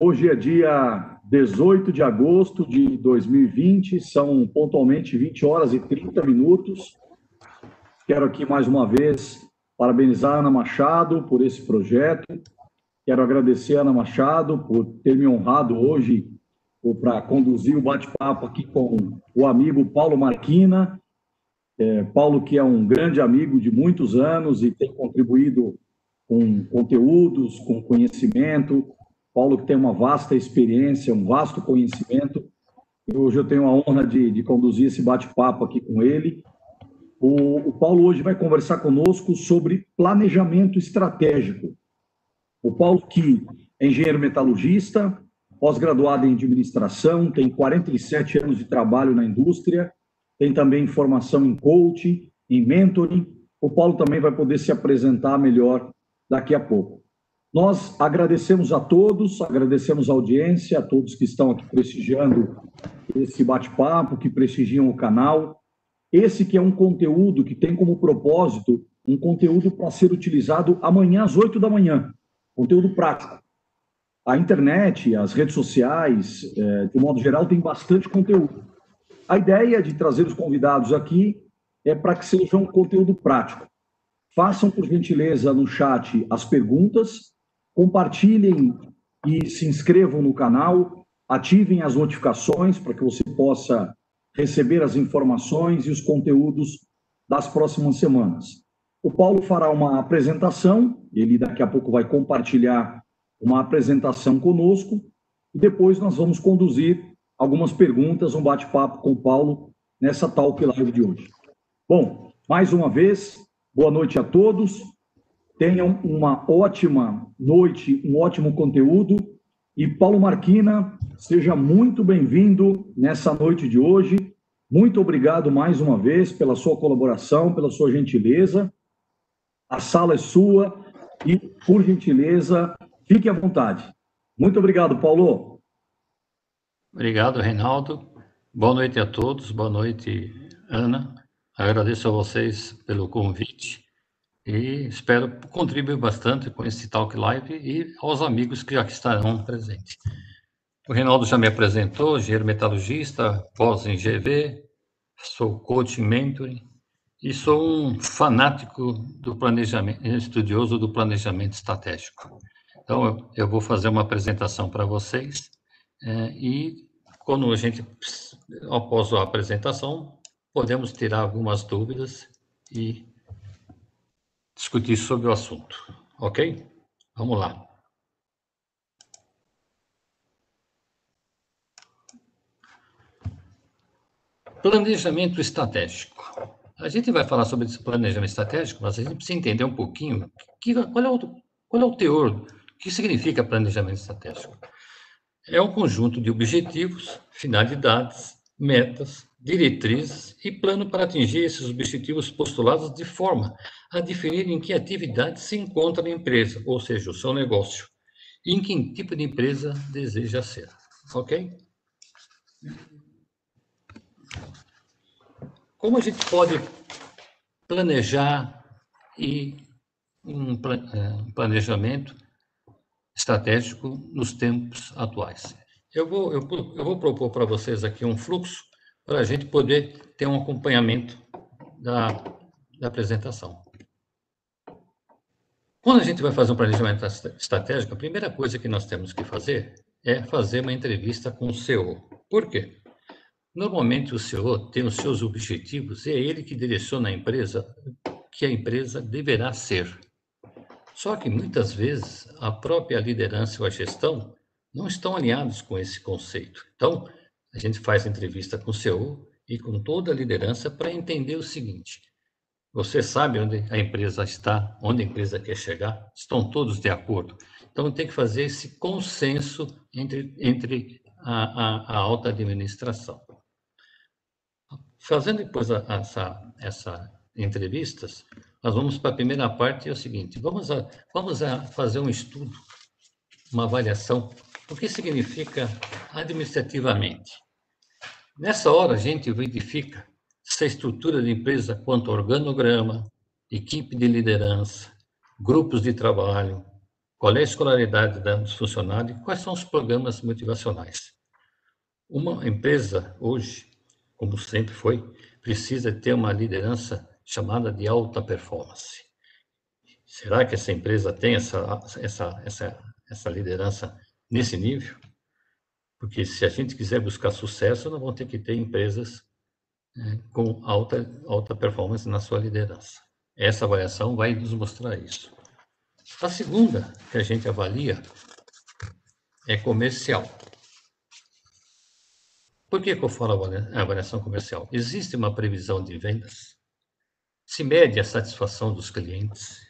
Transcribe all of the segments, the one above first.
Hoje é dia 18 de agosto de 2020, são pontualmente 20 horas e 30 minutos. Quero aqui mais uma vez parabenizar a Ana Machado por esse projeto. Quero agradecer a Ana Machado por ter me honrado hoje para conduzir o bate-papo aqui com o amigo Paulo Marquina. É, Paulo, que é um grande amigo de muitos anos e tem contribuído com conteúdos, com conhecimento, Paulo, que tem uma vasta experiência, um vasto conhecimento. Hoje eu tenho a honra de, de conduzir esse bate-papo aqui com ele. O, o, Paulo hoje vai conversar conosco sobre planejamento estratégico. O Paulo, que é engenheiro metalurgista, pós-graduado em administração, tem 47 anos de trabalho na indústria, tem também formação em coaching, em mentoring. O Paulo também vai poder se apresentar melhor daqui a pouco. Nós agradecemos a todos, agradecemos a audiência, a todos que estão aqui prestigiando esse bate-papo, que prestigiam o canal. Esse que é um conteúdo que tem como propósito um conteúdo para ser utilizado amanhã às 8 da manhã, conteúdo prático. A internet, as redes sociais, é, de modo geral, tem bastante conteúdo. A ideia de trazer os convidados aqui é para que seja um conteúdo prático. Façam, por gentileza, no chat as perguntas compartilhem e se inscrevam no canal, ativem as notificações para que você possa receber as informações e os conteúdos das próximas semanas. O Paulo fará uma apresentação, ele daqui a pouco vai compartilhar uma apresentação conosco e depois nós vamos conduzir algumas perguntas, um bate-papo com o Paulo nessa Talk Live de hoje. Bom, mais uma vez, boa noite a todos. Tenham uma ótima noite, um ótimo conteúdo. E Paulo Marquina, seja muito bem-vindo nessa noite de hoje. Muito obrigado mais uma vez pela sua colaboração, pela sua gentileza. A sala é sua e, por gentileza, fique à vontade. Muito obrigado, Paulo. Obrigado, Reinaldo. Boa noite a todos. Boa noite, Ana. Agradeço a vocês pelo convite e espero contribuir bastante com esse Talk Live e aos amigos que já estarão presentes. O Reinaldo já me apresentou, engenheiro metalurgista, pós em GV, sou coach mentoring e sou um fanático do planejamento, estudioso do planejamento estratégico. Então, eu vou fazer uma apresentação para vocês é, e quando a gente, após a apresentação, podemos tirar algumas dúvidas e discutir sobre o assunto. Ok? Vamos lá. Planejamento estratégico. A gente vai falar sobre esse planejamento estratégico, mas a gente precisa entender um pouquinho que, qual, é o, qual é o teor, o que significa planejamento estratégico. É um conjunto de objetivos, finalidades, metas, diretrizes e plano para atingir esses objetivos postulados de forma a definir em que atividade se encontra a empresa, ou seja, o seu negócio, e em que tipo de empresa deseja ser. Ok? Como a gente pode planejar e um é, planejamento estratégico nos tempos atuais? Eu vou, eu, eu vou propor para vocês aqui um fluxo para a gente poder ter um acompanhamento da, da apresentação. Quando a gente vai fazer um planejamento estratégico, a primeira coisa que nós temos que fazer é fazer uma entrevista com o CEO. Por quê? Normalmente o CEO tem os seus objetivos e é ele que direciona a empresa que a empresa deverá ser. Só que muitas vezes a própria liderança ou a gestão não estão alinhados com esse conceito. Então, a gente faz entrevista com o CEO e com toda a liderança para entender o seguinte: você sabe onde a empresa está, onde a empresa quer chegar? Estão todos de acordo? Então, tem que fazer esse consenso entre, entre a, a, a alta administração. Fazendo depois a, essa, essa entrevistas, nós vamos para a primeira parte, é o seguinte, vamos, a, vamos a fazer um estudo, uma avaliação o que significa administrativamente? Nessa hora, a gente verifica se a estrutura da empresa quanto organograma, equipe de liderança, grupos de trabalho, qual é a escolaridade dos funcionários, quais são os programas motivacionais. Uma empresa, hoje, como sempre foi, precisa ter uma liderança chamada de alta performance. Será que essa empresa tem essa, essa, essa, essa liderança nesse nível? Porque se a gente quiser buscar sucesso, nós vamos ter que ter empresas né, com alta, alta performance na sua liderança. Essa avaliação vai nos mostrar isso. A segunda que a gente avalia é comercial. Por que, que eu falo avaliação comercial? Existe uma previsão de vendas, se mede a satisfação dos clientes,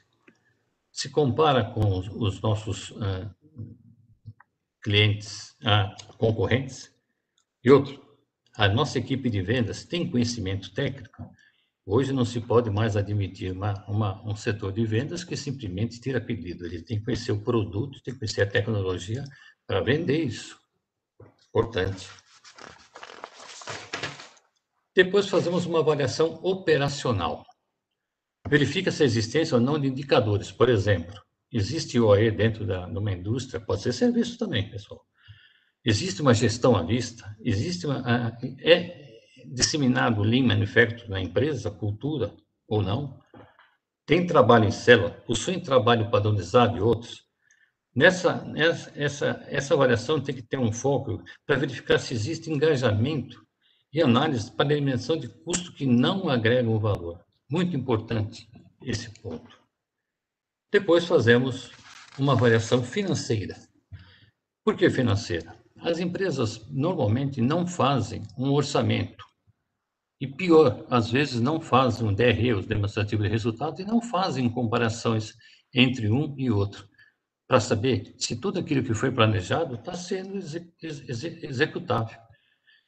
se compara com os nossos uh, clientes uh, concorrentes. E outro, a nossa equipe de vendas tem conhecimento técnico Hoje não se pode mais admitir uma, uma, um setor de vendas que simplesmente tira pedido. Ele tem que conhecer o produto, tem que conhecer a tecnologia para vender isso. Importante. Depois fazemos uma avaliação operacional. Verifica-se a existência ou não de indicadores. Por exemplo, existe OE dentro da, de uma indústria, pode ser serviço também, pessoal. Existe uma gestão à vista, existe uma, é, disseminado Lean Manufacturing na empresa, cultura ou não? Tem trabalho em célula? Possui trabalho padronizado e outros? Nessa, nessa essa, essa avaliação tem que ter um foco para verificar se existe engajamento e análise para eliminação de custo que não agregam valor. Muito importante esse ponto. Depois fazemos uma avaliação financeira. Por que financeira? As empresas normalmente não fazem um orçamento e pior, às vezes não fazem um DRE, os demonstrativos de resultados, e não fazem comparações entre um e outro, para saber se tudo aquilo que foi planejado está sendo executável.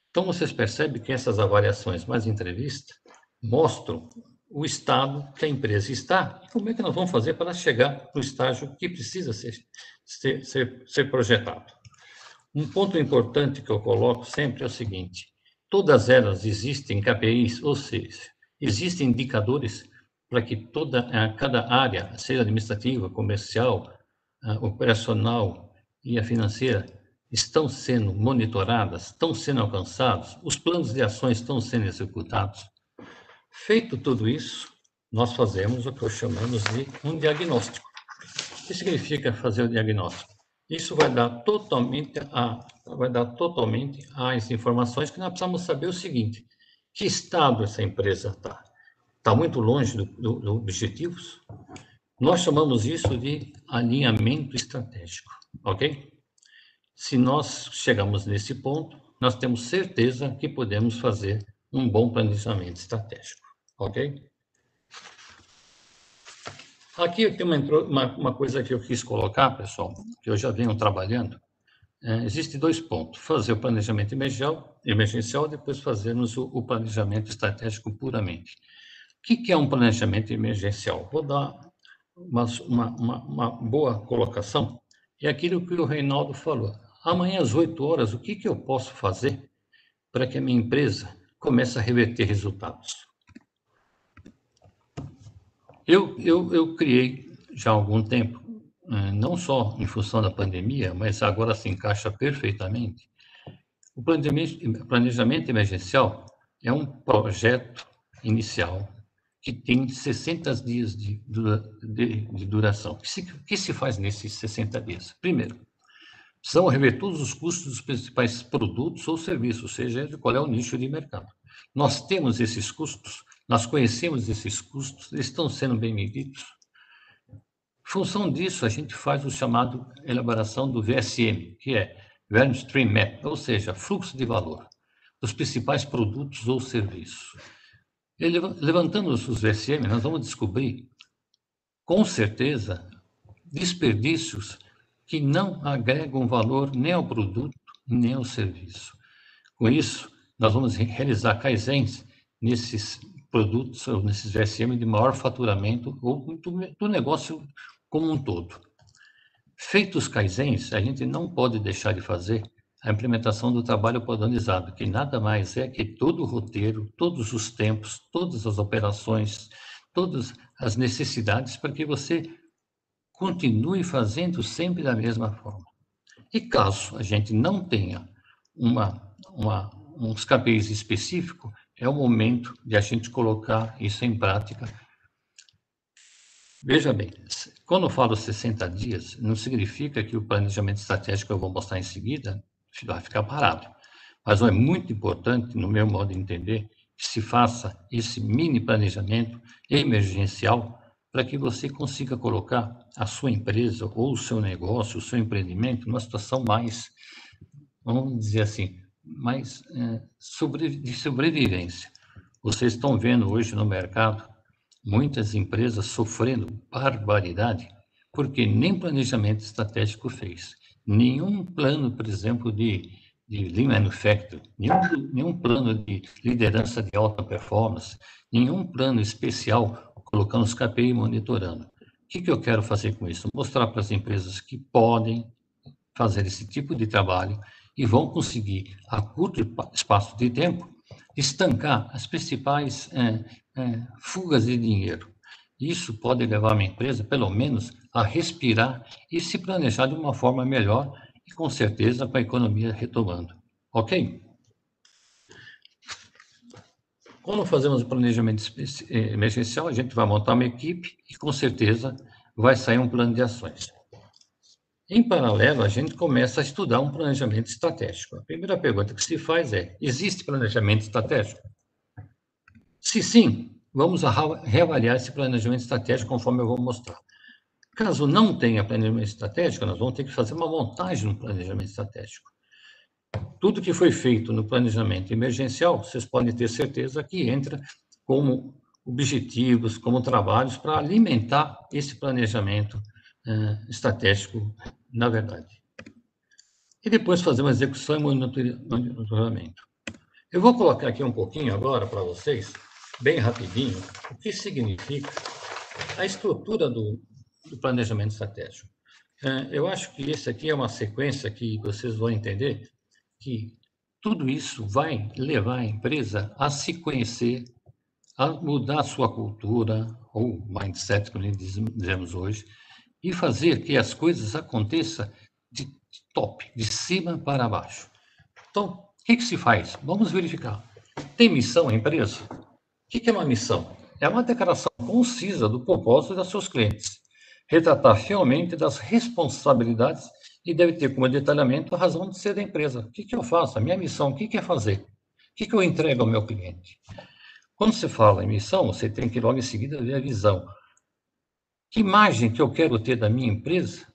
Então, vocês percebem que essas avaliações mais entrevistas mostram o estado que a empresa está como é que nós vamos fazer para chegar no estágio que precisa ser, ser, ser, ser projetado. Um ponto importante que eu coloco sempre é o seguinte: Todas elas existem KPIs, ou seja, existem indicadores para que toda cada área, seja administrativa, comercial, operacional e a financeira, estão sendo monitoradas, estão sendo alcançados, os planos de ações estão sendo executados. Feito tudo isso, nós fazemos o que chamamos de um diagnóstico. O que significa fazer o diagnóstico? Isso vai dar totalmente a vai dar totalmente as informações que nós precisamos saber o seguinte: que estado essa empresa está? Está muito longe dos do, do objetivos? Nós chamamos isso de alinhamento estratégico, ok? Se nós chegamos nesse ponto, nós temos certeza que podemos fazer um bom planejamento estratégico, ok? Aqui tem uma, uma, uma, coisa que eu quis colocar, pessoal, que eu já venho trabalhando. É, Existem dois pontos: fazer o planejamento emergencial, emergencial depois fazermos o, o, planejamento estratégico puramente. O que, que, é um planejamento emergencial? Vou dar uma, uma, uma, boa colocação. É aquilo que o Reinaldo falou. Amanhã às 8 horas, o que, que eu posso fazer para que a minha empresa comece a reverter resultados? Eu, eu, eu criei já há algum tempo, né, não só em função da pandemia, mas agora se encaixa perfeitamente. O planejamento, emergencial é um projeto inicial que tem 60 dias de, de, de duração. O que que se faz nesses 60 dias? Primeiro, precisamos rever todos os custos dos principais produtos ou serviços, seja de qual é o nicho de mercado. Nós temos esses custos, nós conhecemos esses custos, eles estão sendo bem medidos. Em função disso, a gente faz o chamado elaboração do VSM, que é Value Stream Map, ou seja, fluxo de valor dos principais produtos ou serviços. Levantando os VSM, nós vamos descobrir, com certeza, desperdícios que não agregam valor nem ao produto, nem ao serviço. Com isso, nós vamos realizar kaizens nesses produtos, ou nesses VSM de maior faturamento ou do, negócio como um todo. Feitos kaizens, a gente não pode deixar de fazer a implementação do trabalho padronizado, que nada mais é que todo o roteiro, todos os tempos, todas as operações, todas as necessidades para que você continue fazendo sempre da mesma forma. E caso a gente não tenha uma, uma, uns KPIs específicos, é o momento de a gente colocar isso em prática. Veja bem, quando eu falo 60 dias, não significa que o planejamento estratégico que eu vou mostrar em seguida vai ficar parado. Mas é muito importante, no meu modo de entender, que se faça esse mini planejamento emergencial para que você consiga colocar a sua empresa ou o seu negócio, o seu empreendimento numa situação mais, vamos dizer assim, mais é, sobre, de sobrevivência. Vocês estão vendo hoje no mercado muitas empresas sofrendo barbaridade porque nem planejamento estratégico fez, nenhum plano, por exemplo, de de Lean Manufacturing, nenhum, nenhum plano de liderança de alta performance, nenhum plano especial colocando os KPI e monitorando. O que, que eu quero fazer com isso? Mostrar para as empresas que podem fazer esse tipo de trabalho e vão conseguir, a curto espaço de tempo, estancar as principais é, é, fugas de dinheiro. Isso pode levar uma empresa, pelo menos, a respirar e se planejar de uma forma melhor e com certeza com a economia retomando. Ok? Quando fazemos o planejamento eh, emergencial, a gente vai montar uma equipe e com certeza vai sair um plano de ações. Em paralelo, a gente começa a estudar um planejamento estratégico. A primeira pergunta que se faz é: existe planejamento estratégico? Se sim, vamos reavaliar esse planejamento estratégico conforme eu vou mostrar. Caso não tenha planejamento estratégico, nós vamos ter que fazer uma montagem no planejamento estratégico. Tudo que foi feito no planejamento emergencial, vocês podem ter certeza que entra como objetivos, como trabalhos para alimentar esse planejamento eh, estratégico, na verdade. E depois fazer uma execução e monitoramento. Eu vou colocar aqui um pouquinho agora para vocês, bem rapidinho, o que significa a estrutura do, do planejamento estratégico. É, eu acho que esse aqui é uma sequência que vocês vão entender que tudo isso vai levar a empresa a se conhecer, a mudar sua cultura, ou mindset, como dizemos hoje, e fazer que as coisas aconteçam de top, de cima para baixo. Então, o que, que se faz? Vamos verificar. Tem missão a empresa? O que, que é uma missão? É uma declaração concisa do propósito dos seus clientes retratar fielmente das responsabilidades e deve ter como detalhamento a razão de ser da empresa. O que, que eu faço? A minha missão, o que, que é fazer? O que, que eu entrego ao meu cliente? Quando você fala em missão, você tem que logo em seguida ver a visão. Que imagem que eu quero ter da minha empresa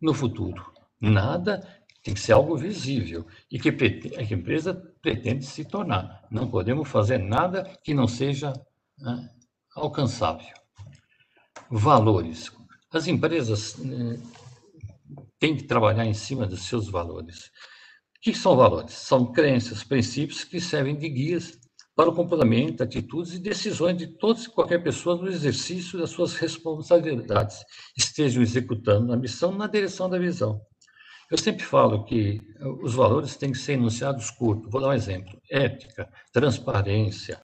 no futuro? Nada tem que ser algo visível e que a empresa pretende se tornar. Não podemos fazer nada que não seja né, alcançável. Valores. As empresas têm que trabalhar em cima dos seus valores. O que são valores? São crenças, princípios que servem de guias para o comportamento, atitudes e decisões de todas e qualquer pessoa no exercício das suas responsabilidades, estejam executando a missão na direção da visão. Eu sempre falo que os valores têm que ser enunciados curtos. Vou dar um exemplo: ética, transparência,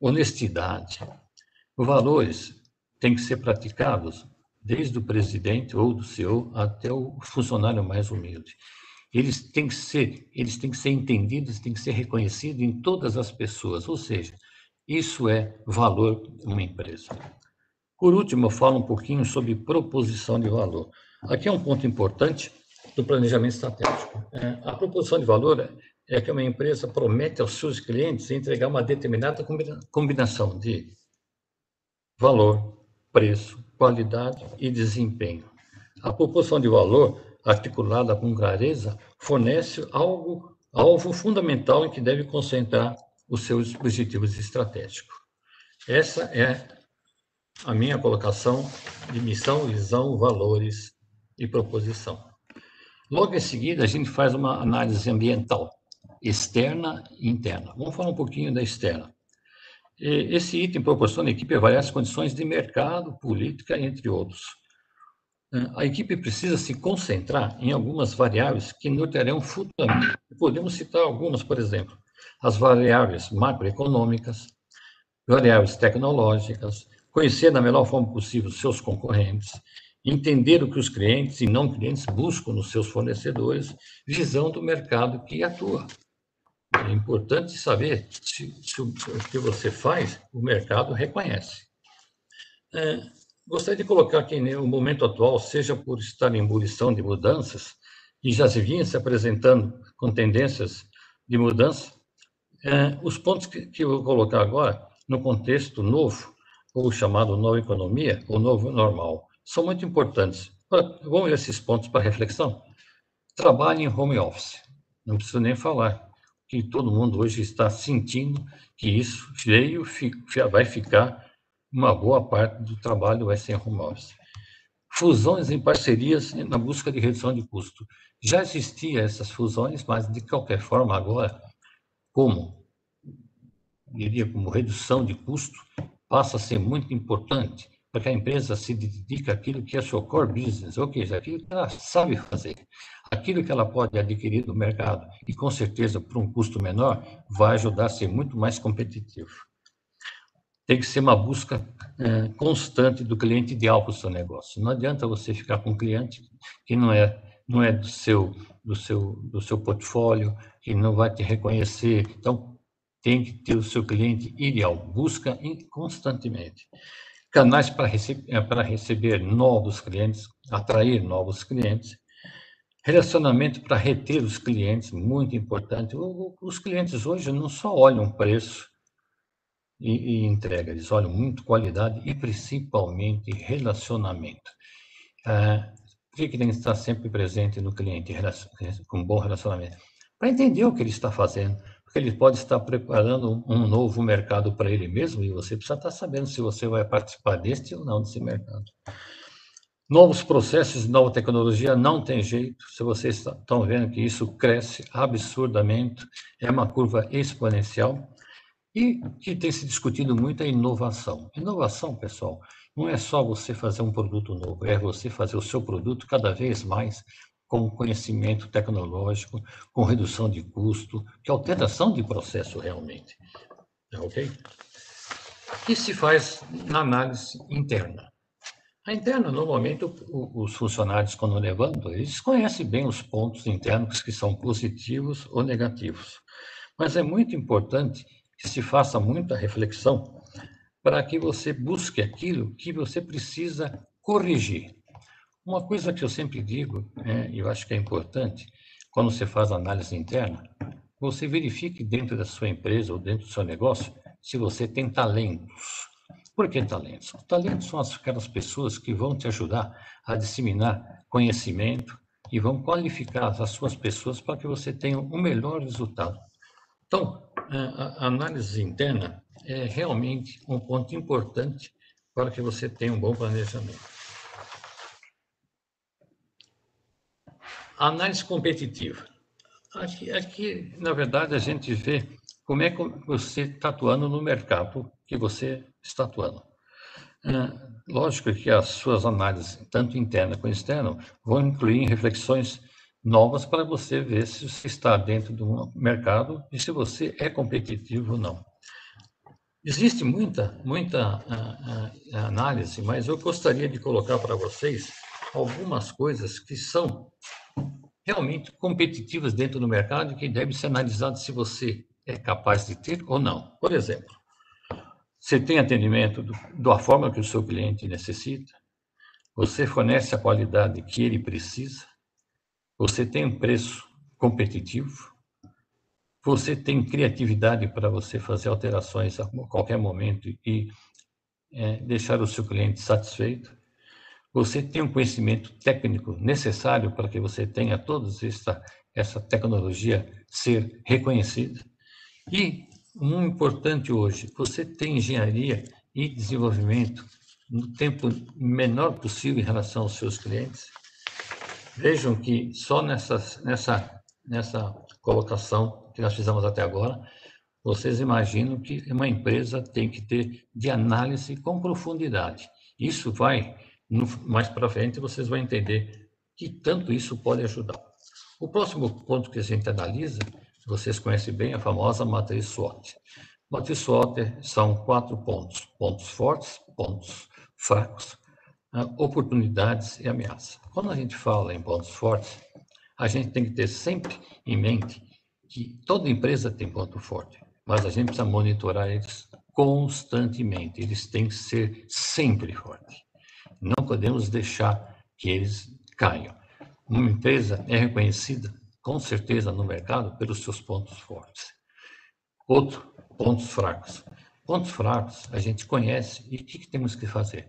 honestidade. Valores têm que ser praticados desde o presidente ou do CEO até o funcionário mais humilde. Eles têm que ser, eles têm que ser entendidos, têm que ser reconhecidos em todas as pessoas, ou seja, isso é valor de uma empresa. Por último, eu falo um pouquinho sobre proposição de valor. Aqui é um ponto importante do planejamento estratégico. É, a proposição de valor é que uma empresa promete aos seus clientes entregar uma determinada combinação de valor, preço, qualidade e desempenho. A proporção de valor, articulada com clareza, fornece algo, alvo fundamental em que deve concentrar os seus objetivos estratégicos. Essa é a minha colocação de missão, visão, valores e proposição. Logo em seguida, a gente faz uma análise ambiental, externa e interna. Vamos falar um pouquinho da externa. Esse item proporciona à equipe avaliar as condições de mercado, política, entre outros. A equipe precisa se concentrar em algumas variáveis que nortearão futuramente. Podemos citar algumas, por exemplo, as variáveis macroeconômicas, variáveis tecnológicas, conhecer da melhor forma possível seus concorrentes, entender o que os clientes e não clientes buscam nos seus fornecedores, visão do mercado que atua. É importante saber se, se o que você faz, o mercado reconhece. É, gostaria de colocar que no momento atual, seja por estar em ebulição de mudanças, e já se vinha se apresentando com tendências de mudança, é, os pontos que, que eu vou colocar agora, no contexto novo, ou chamado nova economia, ou novo normal, são muito importantes. Vamos ver esses pontos para reflexão? Trabalhe em home office. Não preciso nem falar que todo mundo hoje está sentindo que isso veio, vai ficar uma boa parte do trabalho vai ser em home office. Fusões em parcerias na busca de redução de custo. Já existiam essas fusões, mas de qualquer forma agora, como diria como redução de custo, passa a ser muito importante para que a empresa se dedique àquilo que é seu core business, ou seja, aquilo que ela sabe fazer, aquilo que ela pode adquirir do mercado e com certeza por um custo menor vai ajudar a ser muito mais competitivo tem que ser uma busca é, constante do cliente ideal para o seu negócio. Não adianta você ficar com um cliente que não é não é do seu do seu do seu portfólio, que não vai te reconhecer. Então tem que ter o seu cliente ideal. Busca constantemente canais para receber é, para receber novos clientes, atrair novos clientes. Relacionamento para reter os clientes, muito importante. Os clientes hoje não só olham o preço, e, e entrega. Eles olham muito qualidade e principalmente relacionamento. Ah, por que tem que estar sempre presente no cliente, com um bom relacionamento? Para entender o que ele está fazendo, porque ele pode estar preparando um novo mercado para ele mesmo e você precisa estar sabendo se você vai participar deste ou não desse mercado. Novos processos, nova tecnologia, não tem jeito. Se vocês estão vendo que isso cresce absurdamente, é uma curva exponencial. E que tem se discutido muito a inovação. Inovação, pessoal, não é só você fazer um produto novo, é você fazer o seu produto cada vez mais com conhecimento tecnológico, com redução de custo, que alteração de processo realmente. Tá ok? Que se faz na análise interna. A interna, normalmente, os funcionários, quando levando, eles conhecem bem os pontos internos que são positivos ou negativos. Mas é muito importante que se faça muita reflexão para que você busque aquilo que você precisa corrigir. Uma coisa que eu sempre digo, é, e eu acho que é importante, quando você faz análise interna, você verifique dentro da sua empresa ou dentro do seu negócio se você tem talentos. Por que talentos? Talentos são aquelas pessoas que vão te ajudar a disseminar conhecimento e vão qualificar as suas pessoas para que você tenha um melhor resultado. Então, a análise interna é realmente um ponto importante para que você tenha um bom planejamento. Análise competitiva. Aqui, na verdade, a gente vê como é que você está atuando no mercado que você está atuando. É, lógico que as suas análises, tanto interna quanto externa, vão incluir reflexões novas para você ver se você está dentro do mercado e se você é competitivo ou não. Existe muita, muita uh, uh, análise, mas eu gostaria de colocar para vocês algumas coisas que são realmente competitivas dentro do mercado que devem ser analisadas se você é capaz de ter ou não. Por exemplo, você tem atendimento do, da forma que o seu cliente necessita, você fornece a qualidade que ele precisa, você tem um preço competitivo, você tem criatividade para você fazer alterações a qualquer momento e é, deixar o seu cliente satisfeito. Você tem um conhecimento técnico necessário para que você tenha toda essa, essa tecnologia ser reconhecida. E, um importante hoje, você tem engenharia e desenvolvimento no tempo menor possível em relação aos seus clientes. Vejam que só nessa, nessa, nessa colocação que nós fizemos até agora, vocês imaginam que uma empresa tem que ter de análise com profundidade. Isso vai, no, mais para frente, vocês vão entender que tanto isso pode ajudar. O próximo ponto que a gente analisa, vocês conhecem bem a famosa matriz SWOT. Matriz SWOT são quatro pontos: pontos fortes, pontos fracos, oportunidades e ameaças. Quando a gente fala em pontos fortes, a gente tem que ter sempre em mente que toda empresa tem ponto forte, mas a gente precisa monitorar eles constantemente. Eles têm que ser sempre fortes. Não podemos deixar que eles caiam. Uma empresa é reconhecida, com certeza, no mercado pelos seus pontos fortes. Outro, pontos fracos. Pontos fracos a gente conhece e o que, que temos que fazer?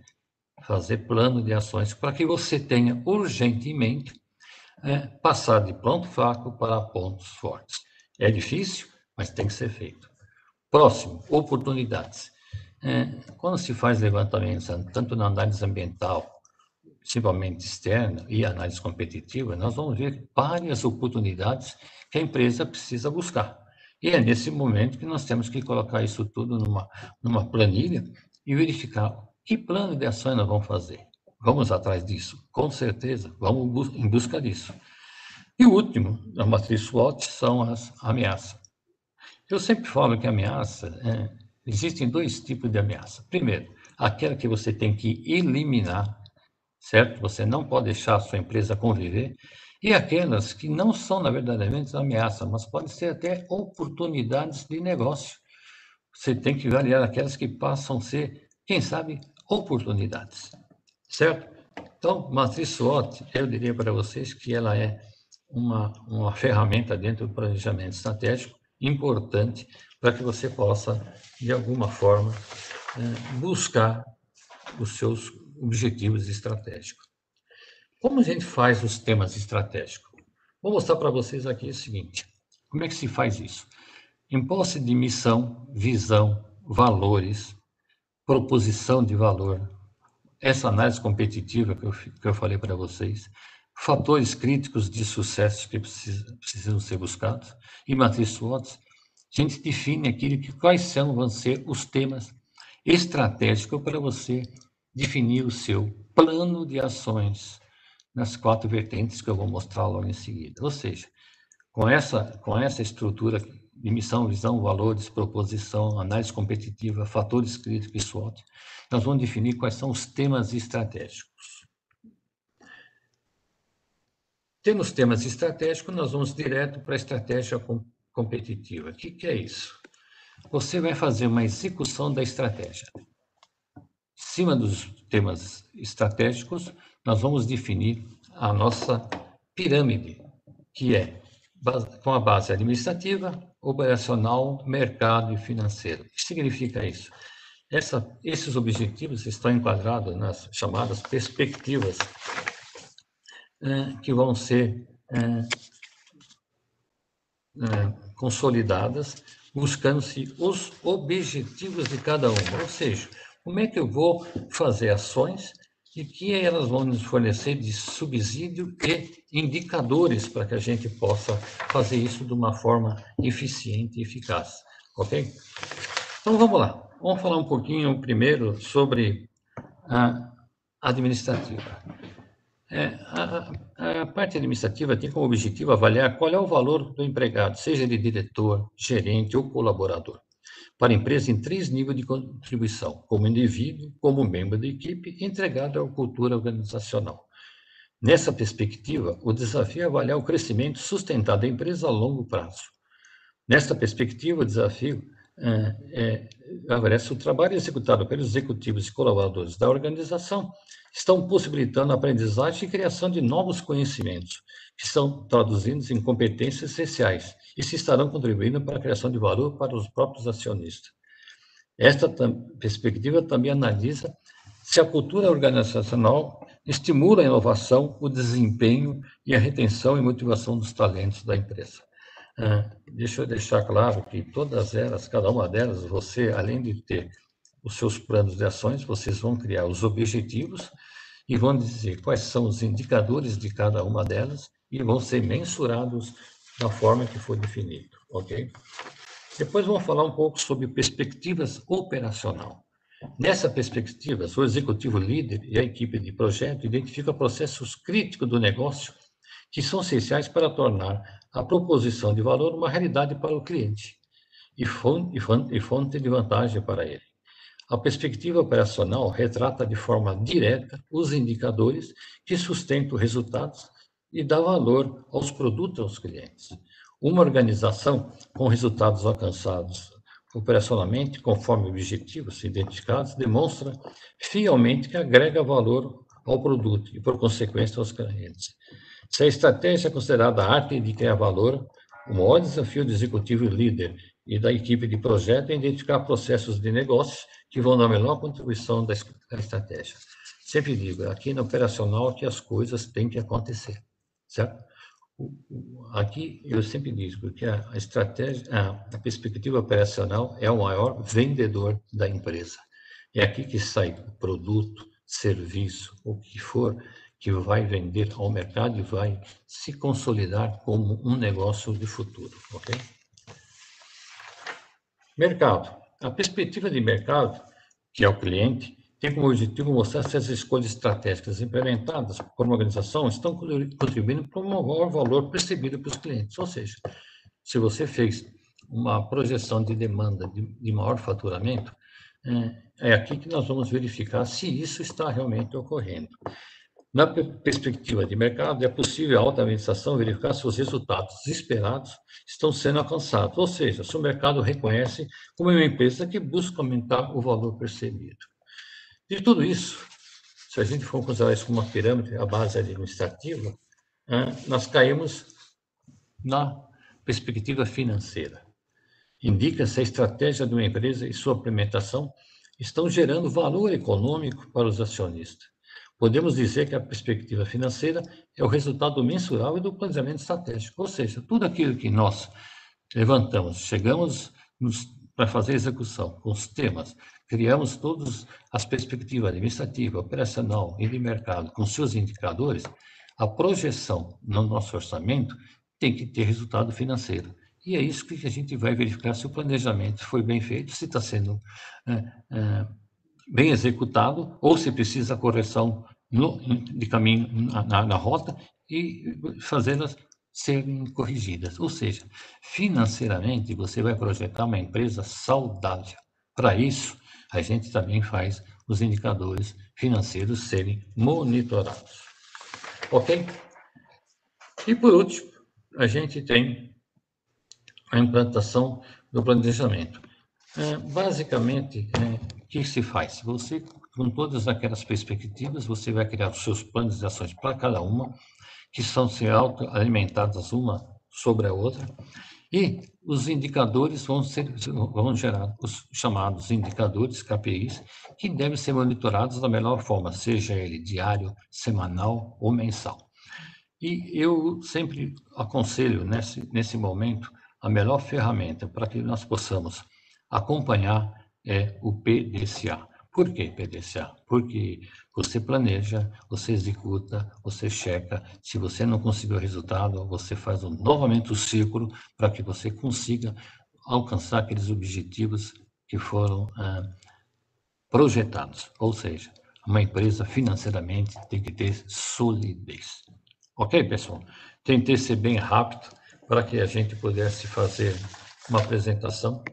Fazer plano de ações para que você tenha urgentemente é, passar de ponto fraco para pontos fortes. É difícil, mas tem que ser feito. Próximo, oportunidades. É, quando se faz levantamento, tanto na análise ambiental, principalmente externa, e análise competitiva, nós vamos ver várias oportunidades que a empresa precisa buscar. E é nesse momento que nós temos que colocar isso tudo numa, numa planilha e verificar que plano de ação nós vamos fazer. Vamos atrás disso, com certeza, vamos em busca disso. E o último, a matriz SWOT, são as ameaças. Eu sempre falo que ameaça, é, existem dois tipos de ameaça. Primeiro, aquela que você tem que eliminar, certo? Você não pode deixar a sua empresa conviver e aquelas que não são, na verdadeiramente, ameaça, mas podem ser até oportunidades de negócio. Você tem que avaliar aquelas que passam a ser, quem sabe, oportunidades, certo? Então, matriz SWOT, eu diria para vocês que ela é uma, uma ferramenta dentro do planejamento estratégico importante para que você possa, de alguma forma, é, buscar os seus objetivos estratégicos. Como a gente faz os temas estratégicos? Vou mostrar para vocês aqui o seguinte: como é que se faz isso? Em posse de missão, visão, valores, proposição de valor, essa análise competitiva que eu, que eu falei para vocês, fatores críticos de sucesso que precisam, precisam ser buscados, e matriz SWOT, a gente define aquilo que quais são, vão ser os temas estratégicos para você definir o seu plano de ações nas quatro vertentes que eu vou mostrar logo em seguida. Ou seja, com essa, com essa estrutura de missão, visão, valores, proposição, análise competitiva, fatores críticos e SWOT, nós vamos definir quais são os temas estratégicos. Temos temas estratégicos, nós vamos direto para a estratégia competitiva. O que, que é isso? Você vai fazer uma execução da estratégia. Em cima dos temas estratégicos, nós vamos definir a nossa pirâmide, que é com a base administrativa, operacional, mercado e financeiro. O que significa isso? Essa, esses objetivos estão enquadrados nas chamadas perspectivas, eh, que vão ser eh, eh, consolidadas, buscando-se os objetivos de cada uma. Ou seja, como é que eu vou fazer ações e que elas vão nos fornecer de subsídio e indicadores para que a gente possa fazer isso de uma forma eficiente e eficaz, ok? Então vamos lá, vamos falar um pouquinho primeiro sobre a administrativa. É, a, a, parte administrativa tem como objetivo avaliar qual é o valor do empregado, seja ele diretor, gerente ou colaborador para a empresa em três níveis de contribuição, como indivíduo, como membro da equipe, entregado à cultura organizacional. Nessa perspectiva, o desafio é avaliar o crescimento sustentado da empresa a longo prazo. Nesta perspectiva, o desafio é, é o trabalho executado pelos executivos e colaboradores da organização estão possibilitando a aprendizagem e criação de novos conhecimentos, que são traduzidos em competências essenciais e se estarão contribuindo para a criação de valor para os próprios acionistas. Esta perspectiva também analisa se a cultura organizacional estimula a inovação, o desempenho e a retenção e motivação dos talentos da empresa. Ah, deixa eu deixar claro que todas elas, cada uma delas, você, além de ter os seus planos de ações, vocês vão criar os objetivos e vão dizer quais são os indicadores de cada uma delas e vão ser mensurados da forma que foi definido, ok? Depois vamos falar um pouco sobre perspectivas operacional. Nessa perspectiva, o executivo líder e a equipe de projeto identificam processos críticos do negócio que são essenciais para tornar a proposição de valor uma realidade para o cliente e fonte, e fonte de vantagem para ele. A perspectiva operacional retrata de forma direta os indicadores que sustentam resultados e dá valor aos produtos aos clientes. Uma organização com resultados alcançados operacionalmente, conforme objetivos identificados, demonstra fielmente que agrega valor ao produto e, por consequência, aos clientes. Se a estratégia é considerada arte de criar valor, o maior desafio do executivo líder e da equipe de projeto é identificar processos de negócios que vão dar melhor contribuição da estratégia. Sempre digo, aqui no operacional que as coisas têm que acontecer, certo? Aqui eu sempre digo que a estratégia, a perspectiva operacional é o maior vendedor da empresa. É aqui que sai o produto, serviço, o que for, que vai vender ao mercado e vai se consolidar como um negócio de futuro, ok? Mercado. A perspectiva de mercado, que é o cliente, tem como objetivo mostrar se as escolhas estratégicas implementadas por uma organização estão contribuindo para o maior valor percebido pelos clientes. Ou seja, se você fez uma projeção de demanda de, de maior faturamento, é, é aqui que nós vamos verificar se isso está realmente ocorrendo. Na perspectiva de mercado, é possível a alta administração verificar se os resultados esperados estão sendo alcançados, ou seja, se o mercado reconhece como uma empresa que busca aumentar o valor percebido. De tudo isso, se a gente for considerar isso como uma pirâmide, a base administrativa, nós caímos na perspectiva financeira. Indica se a estratégia de uma empresa e sua implementação estão gerando valor econômico para os acionistas Podemos dizer que a perspectiva financeira é o resultado mensurável do planejamento estratégico, ou seja, tudo aquilo que nós levantamos, chegamos para fazer execução com os temas, criamos todas as perspectivas administrativa, operacional e de mercado com seus indicadores, a projeção no nosso orçamento tem que ter resultado financeiro. E é isso que a gente vai verificar se o planejamento foi bem feito, se está sendo é, é, bem executado ou se precisa correção no, de caminho na, na rota e fazê-las serem corrigidas. Ou seja, financeiramente você vai projetar uma empresa saudável. Para isso, a gente também faz os indicadores financeiros serem monitorados. Ok? E por último, a gente tem a implantação do planejamento. É, basicamente, é, o que se faz? Você com todas aquelas perspectivas, você vai criar os seus planos de ações para cada uma, que são ser alimentadas uma sobre a outra, e os indicadores vão, ser, vão gerar os chamados indicadores KPIs, que devem ser monitorados da melhor forma, seja ele diário, semanal ou mensal. E eu sempre aconselho, nesse, nesse momento, a melhor ferramenta para que nós possamos acompanhar é o PDCA. Por que PDCA? Porque você planeja, você executa, você checa. Se você não conseguiu o resultado, você faz novamente o ciclo para que você consiga alcançar aqueles objetivos que foram ah, projetados. Ou seja, uma empresa financeiramente tem que ter solidez. Ok, pessoal? Tentei ser bem rápido para que a gente pudesse fazer uma apresentação,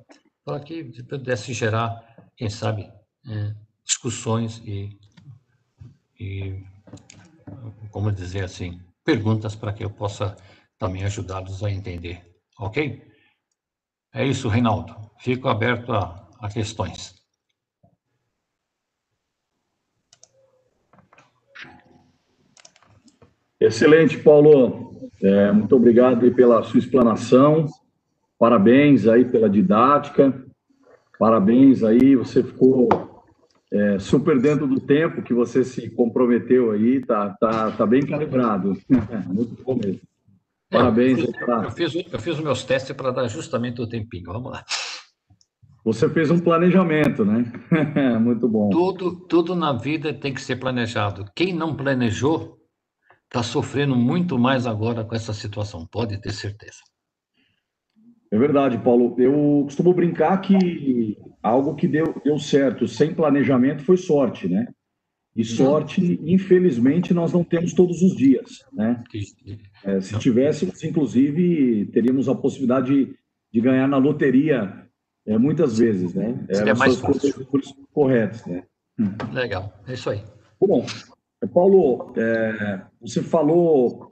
para que pudesse gerar, quem sabe, é, discussões e, e, como dizer assim, perguntas para que eu possa também ajudá-los a entender. Ok? É isso, Reinaldo. Fico aberto a, a questões. Excelente, Paulo. É, muito obrigado pela sua explanação. Parabéns aí pela didática. Parabéns aí, você ficou é, super dentro do tempo que você se comprometeu aí, tá, tá, tá bem calibrado. Muito bom mesmo. Parabéns. É, eu, fiz, eu, fiz, eu fiz os meus testes para dar justamente o tempinho. Vamos lá. Você fez um planejamento, né? Muito bom. Tudo, tudo na vida tem que ser planejado. Quem não planejou está sofrendo muito mais agora com essa situação, pode ter certeza. É verdade, Paulo. Eu costumo brincar que algo que deu, deu certo sem planejamento foi sorte, né? E sorte, infelizmente, nós não temos todos os dias, né? É, se tivéssemos, inclusive, teríamos a possibilidade de, de ganhar na loteria é, muitas vezes, né? Seria mais fácil. Corretos, né? Legal, é isso aí. Bom, Paulo, é, você falou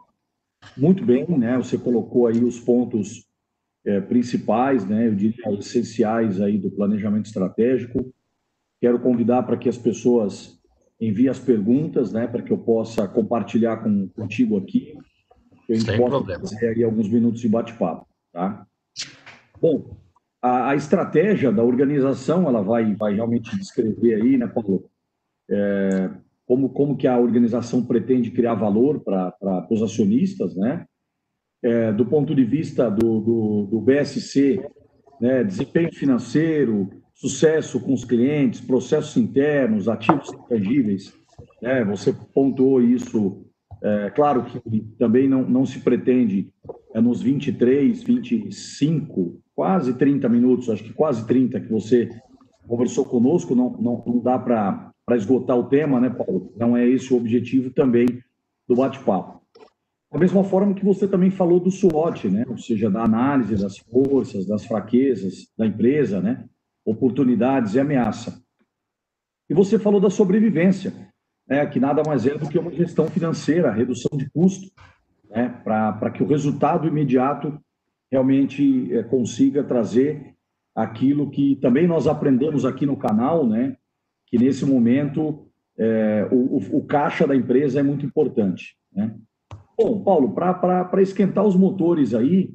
muito bem, né? Você colocou aí os pontos é, principais, né? Eu diria essenciais aí do planejamento estratégico. Quero convidar para que as pessoas enviem as perguntas, né? Para que eu possa compartilhar com, contigo aqui. Que a gente Sem possa problema. fazer aí alguns minutos de bate-papo, tá? Bom, a, a, estratégia da organização, ela vai, vai realmente descrever aí, né, Paulo? É, como, como que a organização pretende criar valor para os acionistas, né? É, do ponto de vista do, do, do BSC, né, desempenho financeiro, sucesso com os clientes, processos internos, ativos intangíveis, né, você pontuou isso, é, claro que também não, não se pretende é, nos 23, 25, quase 30 minutos, acho que quase 30 que você conversou conosco, não, não, não dá para para esgotar o tema, né, Paulo? Não é esse o objetivo também do bate-papo. Da mesma forma que você também falou do SWOT, né? Ou seja, da análise das forças, das fraquezas da empresa, né? Oportunidades e ameaça. E você falou da sobrevivência, né? Que nada mais é do que uma gestão financeira, redução de custo, né? Para que o resultado imediato realmente é, consiga trazer aquilo que também nós aprendemos aqui no canal, né? que nesse momento é, o, o, o, caixa da empresa é muito importante. Né? Bom, Paulo, para esquentar os motores aí,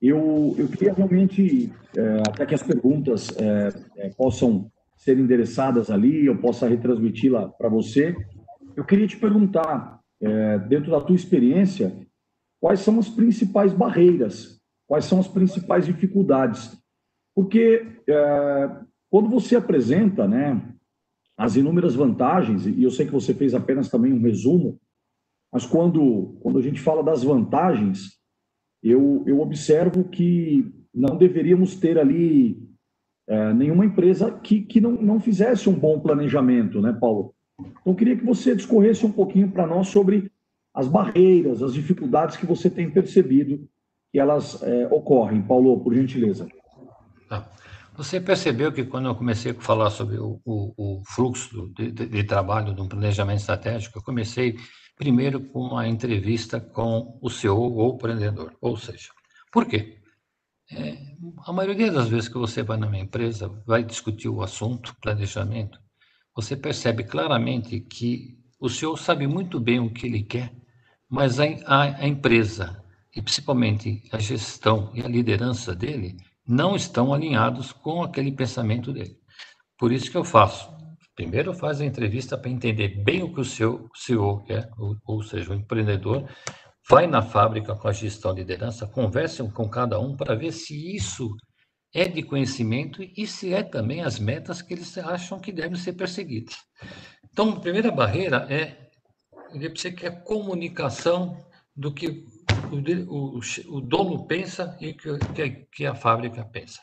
eu, eu queria realmente, é, até que as perguntas é, é possam ser endereçadas ali, eu possa retransmiti-la para você, eu queria te perguntar, é, dentro da tua experiência, quais são as principais barreiras, quais são as principais dificuldades? Porque é, quando você apresenta, né, as inúmeras vantagens, e eu sei que você fez apenas também um resumo, mas quando, quando a gente fala das vantagens, eu, eu observo que não deveríamos ter ali é, nenhuma empresa que, que não, não fizesse um bom planejamento, né, Paulo? Então, queria que você discorresse um pouquinho para nós sobre as barreiras, as dificuldades que você tem percebido que elas é, ocorrem. Paulo, por gentileza. Tá. Você percebeu que quando eu comecei a falar sobre o, o, o fluxo de, de, de, trabalho de um planejamento estratégico, eu comecei primeiro com uma entrevista com o CEO ou o empreendedor. Ou seja, por quê? É, a maioria das vezes que você vai numa empresa, vai discutir o assunto, planejamento, você percebe claramente que o CEO sabe muito bem o que ele quer, mas a, a, a empresa, e principalmente a gestão e a liderança dele, não estão alinhados com aquele pensamento dele. Por isso que eu faço. Primeiro faz a entrevista para entender bem o que o seu CEO quer, ou, ou seja, o empreendedor, vai na fábrica com a gestão de liderança, conversam com cada um para ver se isso é de conhecimento e se é também as metas que eles acham que devem ser perseguidas. Então, a primeira barreira é, você quer comunicação do que o, o, o dono pensa e que, que, que a fábrica pensa.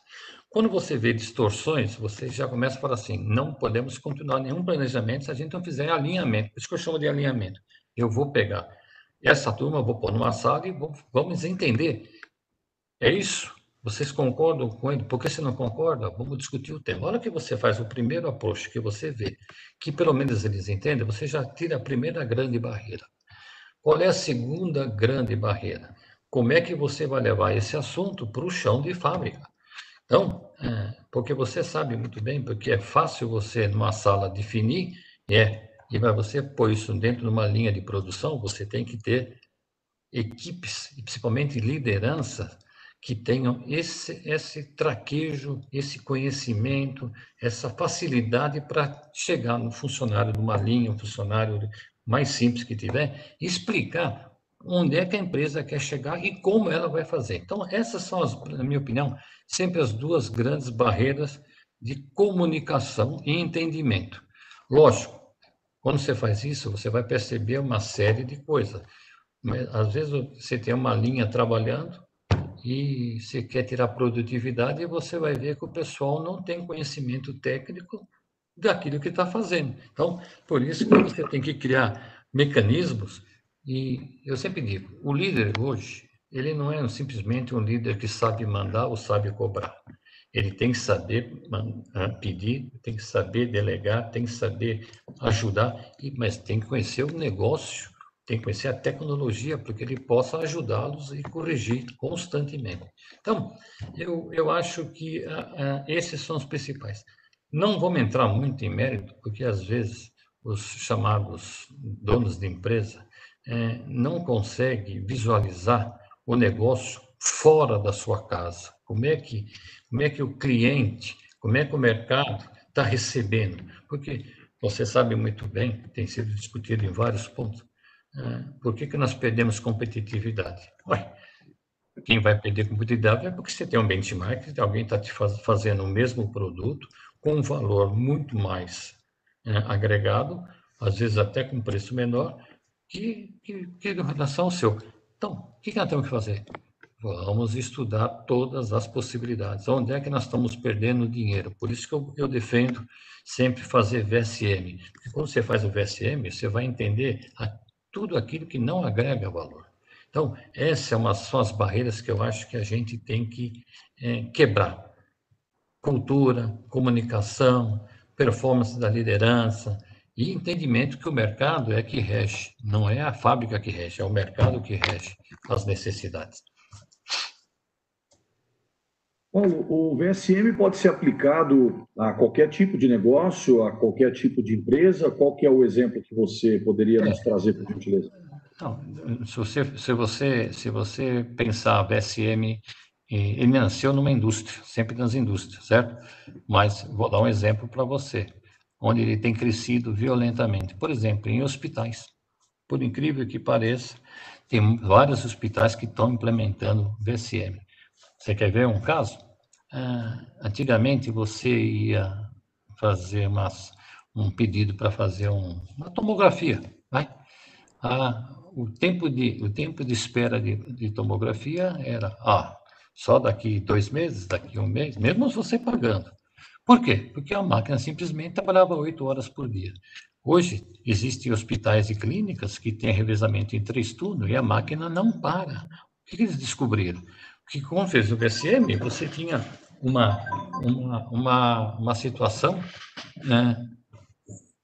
Quando você vê distorções, você já começa a falar assim: não podemos continuar nenhum planejamento se a gente não fizer alinhamento. Isso que eu chamo de alinhamento. Eu vou pegar essa turma, vou pôr numa sala e vou, vamos entender. É isso? Vocês concordam com ele? Por que você não concorda? Vamos discutir o tema. A hora que você faz o primeiro approach, que você vê que pelo menos eles entendem, você já tira a primeira grande barreira. Qual é a segunda grande barreira? Como é que você vai levar esse assunto para o chão de fábrica? Então, é, porque você sabe muito bem, porque é fácil você, numa sala, definir, é, e para você pôr isso dentro de uma linha de produção, você tem que ter equipes, e principalmente liderança, que tenham esse, esse traquejo, esse conhecimento, essa facilidade para chegar no funcionário de uma linha, um funcionário mais simples que tiver, explicar onde é que a empresa quer chegar e como ela vai fazer. Então, essas são, as, na minha opinião, sempre as duas grandes barreiras de comunicação e entendimento. Lógico, quando você faz isso, você vai perceber uma série de coisas. Às vezes você tem uma linha trabalhando e você quer tirar produtividade e você vai ver que o pessoal não tem conhecimento técnico daquilo que está fazendo. Então, por isso que você tem que criar mecanismos, e eu sempre digo, o líder hoje, ele não é simplesmente um líder que sabe mandar ou sabe cobrar. Ele tem que saber pedir, tem que saber delegar, tem que saber ajudar, mas tem que conhecer o negócio, tem que conhecer a tecnologia para que ele possa ajudá-los e corrigir constantemente. Então, eu, eu acho que uh, uh, esses são os principais. Não vamos entrar muito em mérito, porque às vezes os chamados donos de empresa é, não conseguem visualizar o negócio fora da sua casa. Como é que, como é que o cliente, como é que o mercado está recebendo? Porque você sabe muito bem, tem sido discutido em vários pontos, é, por que, que nós perdemos competitividade? Ué, quem vai perder competitividade é porque você tem um benchmark, alguém está te faz, fazendo o mesmo produto com um valor muito mais é, agregado, às vezes até com preço menor, que, que, que relação seu. Então, o que, que nós temos que fazer? Vamos estudar todas as possibilidades. Onde é que nós estamos perdendo dinheiro? Por isso que eu, eu defendo sempre fazer VSM. Porque quando você faz o VSM, você vai entender a, tudo aquilo que não agrega valor. Então, essas é são as barreiras que eu acho que a gente tem que é, quebrar. Cultura, comunicação, performance da liderança, e entendimento que o mercado é que rege, não é a fábrica que rege, é o mercado que rege as necessidades. Paulo, o VSM pode ser aplicado a qualquer tipo de negócio, a qualquer tipo de empresa? Qual que é o exemplo que você poderia é. nos trazer, por gentileza? Não, se, você, se, você, se você pensar VSM, ele nasceu numa indústria, sempre nas indústrias, certo? Mas vou dar um exemplo para você onde ele tem crescido violentamente. Por exemplo, em hospitais. Por incrível que pareça, tem vários hospitais que estão implementando VCM. Você quer ver um caso? Ah, antigamente você ia fazer umas, um pedido para fazer um, uma tomografia, vai? Ah, o tempo de o tempo de espera de, de tomografia era ah, só daqui dois meses, daqui um mês, mesmo você pagando. Por quê? Porque a máquina simplesmente trabalhava oito horas por dia. Hoje, existem hospitais e clínicas que têm revezamento três turnos e a máquina não para. O que eles descobriram? Que com o VSM, você tinha uma, uma, uma, uma situação né,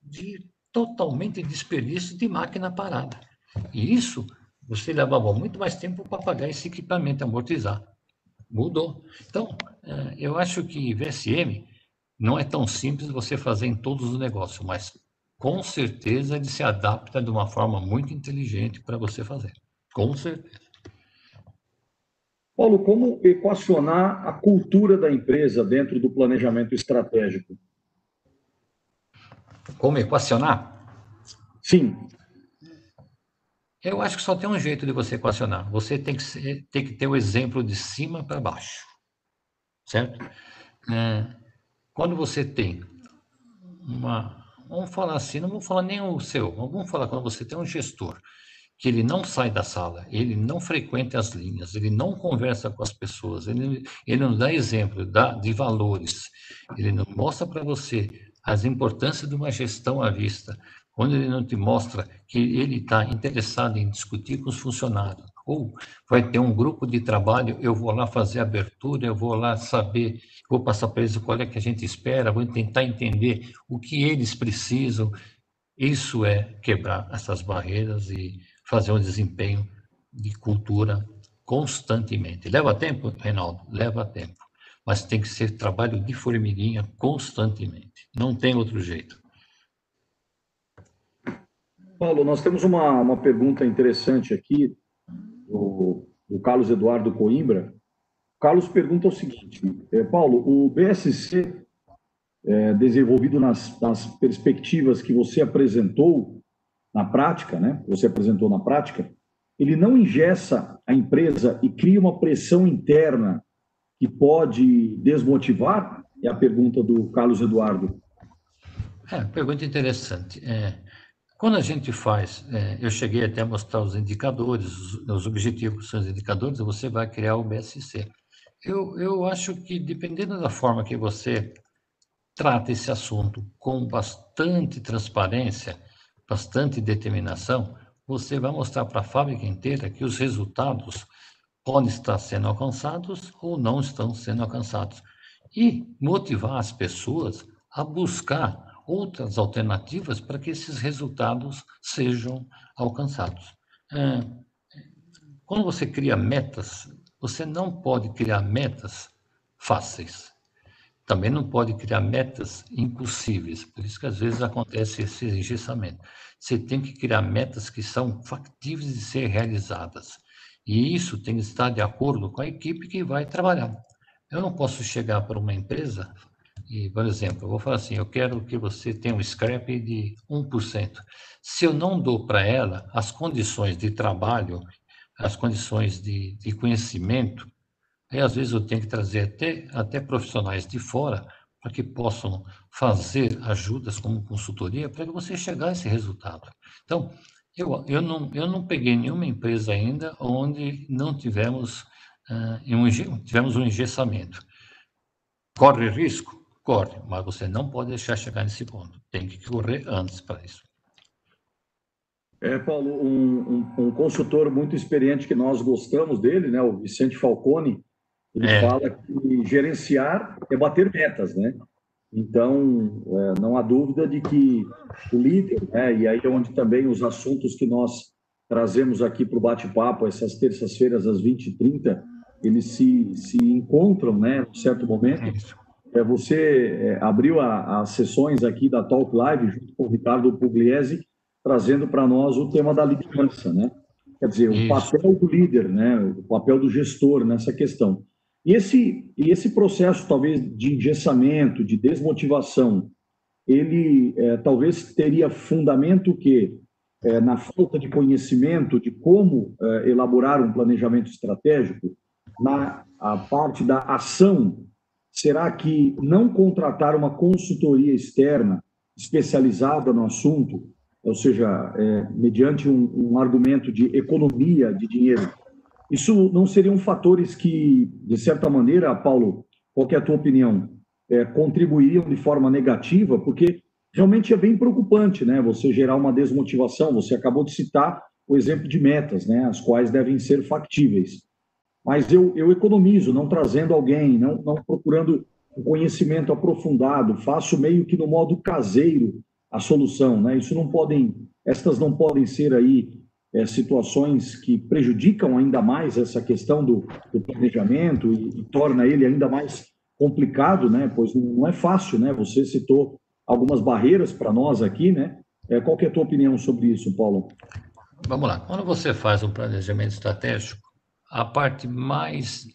de totalmente desperdício de máquina parada. E isso, você levava muito mais tempo para pagar esse equipamento, amortizar. Mudou. Então, é, eu acho que VSM não é tão simples você fazer em todos os negócios, mas com certeza ele se adapta de uma forma muito inteligente para você fazer. Com certeza. Paulo, como equacionar a cultura da empresa dentro do planejamento estratégico? Como equacionar? Sim. Eu acho que só tem um jeito de você equacionar. Você tem que, ser, tem que ter o exemplo de cima para baixo. Certo? É, quando você tem uma. Vamos falar assim, não vou falar nem o seu, vamos falar quando você tem um gestor que ele não sai da sala, ele não frequenta as linhas, ele não conversa com as pessoas, ele, ele não dá exemplo dá, de valores, ele não mostra para você as importâncias de uma gestão à vista, quando ele não te mostra que ele está interessado em discutir com os funcionários, ou vai ter um grupo de trabalho, eu vou lá fazer abertura, eu vou lá saber, vou passar para eles qual é que a gente espera, vou tentar entender o que eles precisam. Isso é quebrar essas barreiras e fazer um desempenho de cultura constantemente. Leva tempo, Reinaldo? Leva tempo. Mas tem que ser trabalho de formiguinha constantemente. Não tem outro jeito. Paulo, nós temos uma, uma pergunta interessante aqui do, do Carlos Eduardo Coimbra. O Carlos pergunta o seguinte: é, Paulo, o BSC, é, desenvolvido nas, nas perspectivas que você apresentou na prática, né? Você apresentou na prática, ele não ingessa a empresa e cria uma pressão interna que pode desmotivar? É a pergunta do Carlos Eduardo. É, pergunta interessante. É, quando a gente faz, é, eu cheguei até a mostrar os indicadores, os, os objetivos são os indicadores, você vai criar o BSC. Eu, eu acho que, dependendo da forma que você trata esse assunto com bastante transparência, bastante determinação, você vai mostrar para a fábrica inteira que os resultados podem estar sendo alcançados ou não estão sendo alcançados. e motivar as pessoas a buscar outras alternativas para que esses resultados sejam alcançados. É, quando você cria metas, você não pode criar metas fáceis. Também não pode criar metas impossíveis. Por isso que às vezes acontece esse engessamento. Você tem que criar metas que são factíveis de ser realizadas. E isso tem que estar de acordo com a equipe que vai trabalhar. Eu não posso chegar para uma empresa e, por exemplo, eu vou falar assim, eu quero que você tenha um scrap de 1%. Se eu não dou para ela as condições de trabalho, as condições de, de conhecimento, aí às vezes eu tenho que trazer até, até profissionais de fora para que possam fazer ajudas como consultoria para que você chegar a esse resultado. Então, eu, eu, não, eu não peguei nenhuma empresa ainda onde não tivemos, uh, um, tivemos um engessamento. Corre risco? Corre, mas você não pode deixar chegar nesse ponto. Tem que correr antes para isso. É, Paulo, um, um, um, consultor muito experiente que nós gostamos dele, né, o Vicente Falcone, ele é. fala que gerenciar é bater metas, né? Então, é, não há dúvida de que o líder, né, e aí é onde também os assuntos que nós trazemos aqui para o bate-papo, essas terças-feiras às 20h30, eles se, se encontram, né, em certo momento. É, você é, abriu a, as sessões aqui da Talk Live junto com o Ricardo Pugliese, trazendo para nós o tema da liderança, né? Quer dizer, Isso. o papel do líder, né? O papel do gestor nessa questão. E esse, e esse processo, talvez, de engessamento, de desmotivação, ele é, talvez teria fundamento que é, na falta de conhecimento de como é, elaborar um planejamento estratégico, na a parte da ação, será que não contratar uma consultoria externa especializada no assunto, ou seja, é, mediante um, um argumento de economia de dinheiro, isso não seriam fatores que, de certa maneira, Paulo, qual é a tua opinião, é, contribuiriam de forma negativa? Porque realmente é bem preocupante, né? Você gerar uma desmotivação. Você acabou de citar o exemplo de metas, né? As quais devem ser factíveis. Mas eu, eu economizo, não trazendo alguém, não, não procurando um conhecimento aprofundado, faço meio que no modo caseiro a solução, né? Isso não podem, estas não podem ser aí é, situações que prejudicam ainda mais essa questão do, do planejamento e, e, torna ele ainda mais complicado, né? Pois não é fácil, né? Você citou algumas barreiras para nós aqui, né? É, qual é a tua opinião sobre isso, Paulo? Vamos lá. Quando você faz um planejamento estratégico, a parte mais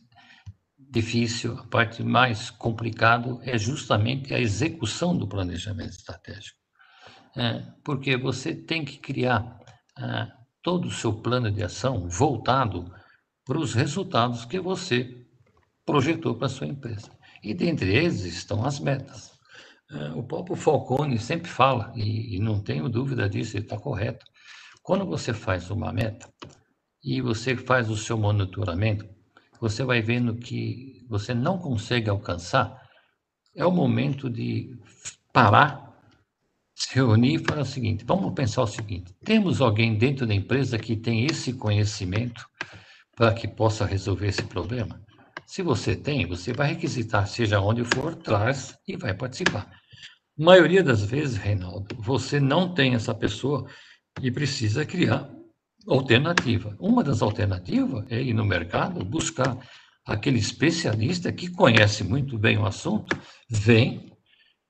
difícil, a parte mais complicado é justamente a execução do planejamento estratégico. É, porque você tem que criar é, todo o seu plano de ação voltado para os resultados que você projetou para a sua empresa. E dentre eles estão as metas. É, o próprio Falcone sempre fala, e, não tenho dúvida disso, ele está correto. Quando você faz uma meta e você faz o seu monitoramento, você vai vendo que você não consegue alcançar, é o momento de parar se reunir e falar o seguinte: vamos pensar o seguinte: temos alguém dentro da empresa que tem esse conhecimento para que possa resolver esse problema? Se você tem, você vai requisitar, seja onde for, traz e vai participar. A maioria das vezes, Reinaldo, você não tem essa pessoa e precisa criar alternativa. Uma das alternativas é ir no mercado buscar aquele especialista que conhece muito bem o assunto, vem,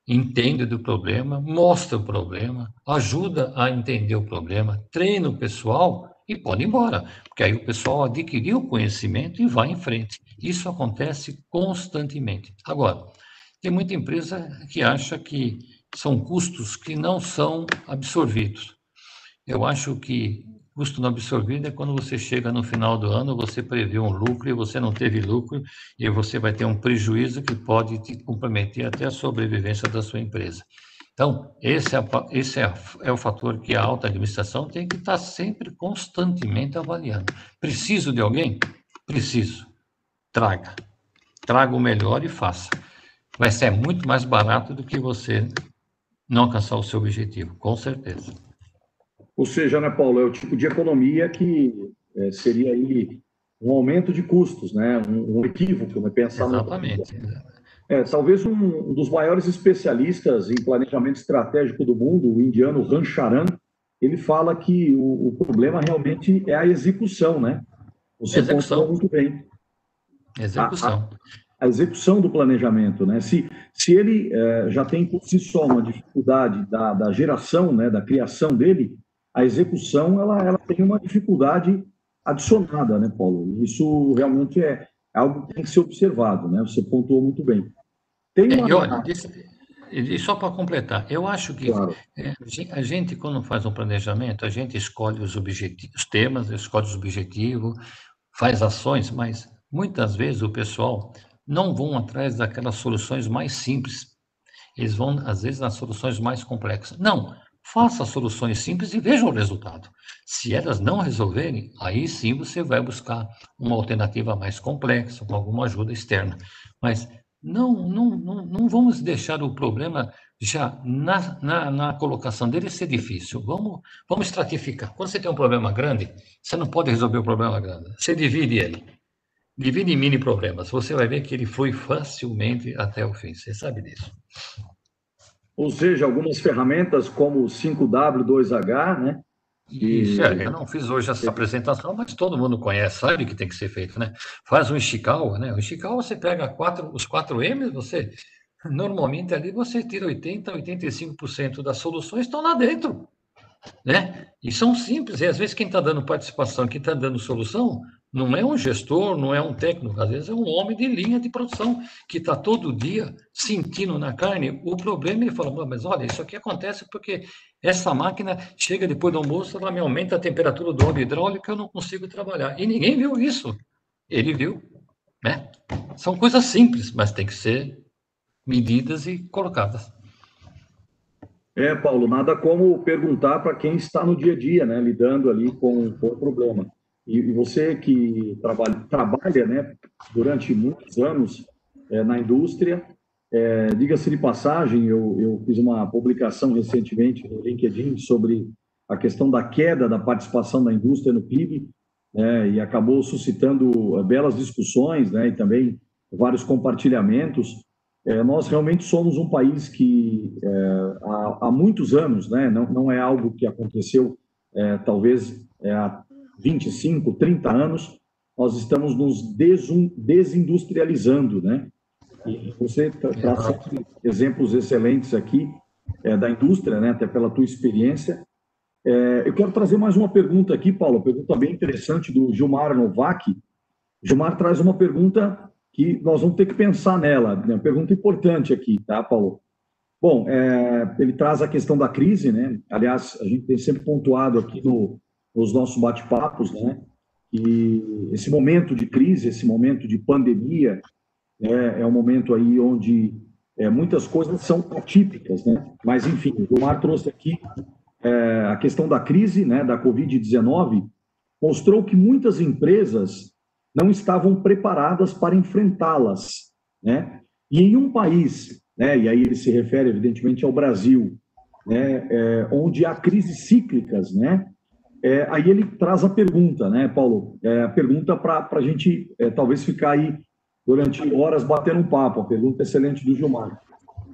entende do problema, mostra o problema, ajuda a entender o problema, treina o pessoal e pode ir embora, porque aí o pessoal adquiriu o conhecimento e vai em frente. Isso acontece constantemente. Agora, tem muita empresa que acha que são custos que não são absorvidos. Eu acho que Custo não absorvido é quando você chega no final do ano, você prevê um lucro e você não teve lucro, e você vai ter um prejuízo que pode te comprometer até a sobrevivência da sua empresa. Então, esse, é, esse é, é, o fator que a alta administração tem que estar sempre constantemente avaliando. Preciso de alguém? Preciso. Traga. Traga o melhor e faça. Vai ser muito mais barato do que você não alcançar o seu objetivo, com certeza. Ou seja, né, Paulo, é o tipo de economia que é, seria aí um aumento de custos, né? um, um equívoco, né? pensar Exatamente. No... É, talvez um dos maiores especialistas em planejamento estratégico do mundo, o indiano Rancharan, ele fala que o, o problema realmente é a execução, né? Você execução. muito bem. Execução. A, a, a, execução do planejamento, né? Se, se ele é, já tem por si só uma dificuldade da, da geração, né, da criação dele, a execução ela, ela tem uma dificuldade adicionada, né, Paulo? Isso realmente é algo que tem que ser observado, né? Você pontuou muito bem. Tem uma... É, e olha, e só para completar, eu acho que claro. É, a gente, quando faz um planejamento, a gente escolhe os objetivos, os temas, escolhe os objetivos, faz ações, mas muitas vezes o pessoal não vão atrás daquelas soluções mais simples. Eles vão, às vezes, nas soluções mais complexas. Não, faça soluções simples e veja o resultado. Se elas não resolverem, aí sim você vai buscar uma alternativa mais complexa, com alguma ajuda externa. Mas não, não, não, não vamos deixar o problema já na, na, na, colocação dele ser difícil. Vamos, vamos estratificar. Quando você tem um problema grande, você não pode resolver o problema grande. Você divide ele. Divide em mini problemas. Você vai ver que ele flui facilmente até o fim. Você sabe disso. Ou seja, algumas ferramentas como o 5W2H, né? Isso, é, eu não fiz hoje essa apresentação, mas todo mundo conhece, sabe o que tem que ser feito, né? Faz um Ishikawa, né? O Ishikawa você pega quatro, os 4 M, você normalmente ali você tira 80, 85% das soluções estão lá dentro, né? E são simples, e às vezes quem está dando participação, quem está dando solução, não é um gestor, não é um técnico, às vezes é um homem de linha de produção que está todo dia sentindo na carne o problema e fala, mas olha, isso aqui acontece porque essa máquina chega depois do almoço, ela me aumenta a temperatura do óleo hidráulico, eu não consigo trabalhar. E ninguém viu isso. Ele viu, né? São coisas simples, mas tem que ser medidas e colocadas. É, Paulo, nada como perguntar para quem está no dia a dia, né, lidando ali com, com o problema. E, e você que trabalha, trabalha né, durante muitos anos é, na indústria, é, diga-se de passagem, eu, eu fiz uma publicação recentemente no LinkedIn sobre a questão da queda da participação da indústria no PIB, né, e acabou suscitando é, belas discussões né, e também vários compartilhamentos. É, nós realmente somos um país que é, há, há, muitos anos, né, não, não é algo que aconteceu é, talvez há 25, 30 anos, nós estamos nos desindustrializando, né? E você traz exemplos excelentes aqui é, da indústria, né? Até pela tua experiência. É, eu quero trazer mais uma pergunta aqui, Paulo, pergunta bem interessante do Gilmar Novak. Gilmar traz uma pergunta que nós vamos ter que pensar nela, né? uma pergunta importante aqui, tá, Paulo? Bom, é, ele traz a questão da crise, né? Aliás, a gente tem sempre pontuado aqui no, nos nossos bate-papos, né? E esse momento de crise, esse momento de pandemia, né, é um momento aí onde é, muitas coisas são atípicas, né? Mas, enfim, o Mar trouxe aqui é, a questão da crise, né, da Covid-19, mostrou que muitas empresas não estavam preparadas para enfrentá-las, né? E em um país, né, e aí ele se refere, evidentemente, ao Brasil, né, é, onde há crises cíclicas, né? É, aí ele traz a pergunta, né, Paulo? É, a pergunta para a gente é, talvez ficar aí durante horas batendo um papo. A pergunta excelente do Gilmar.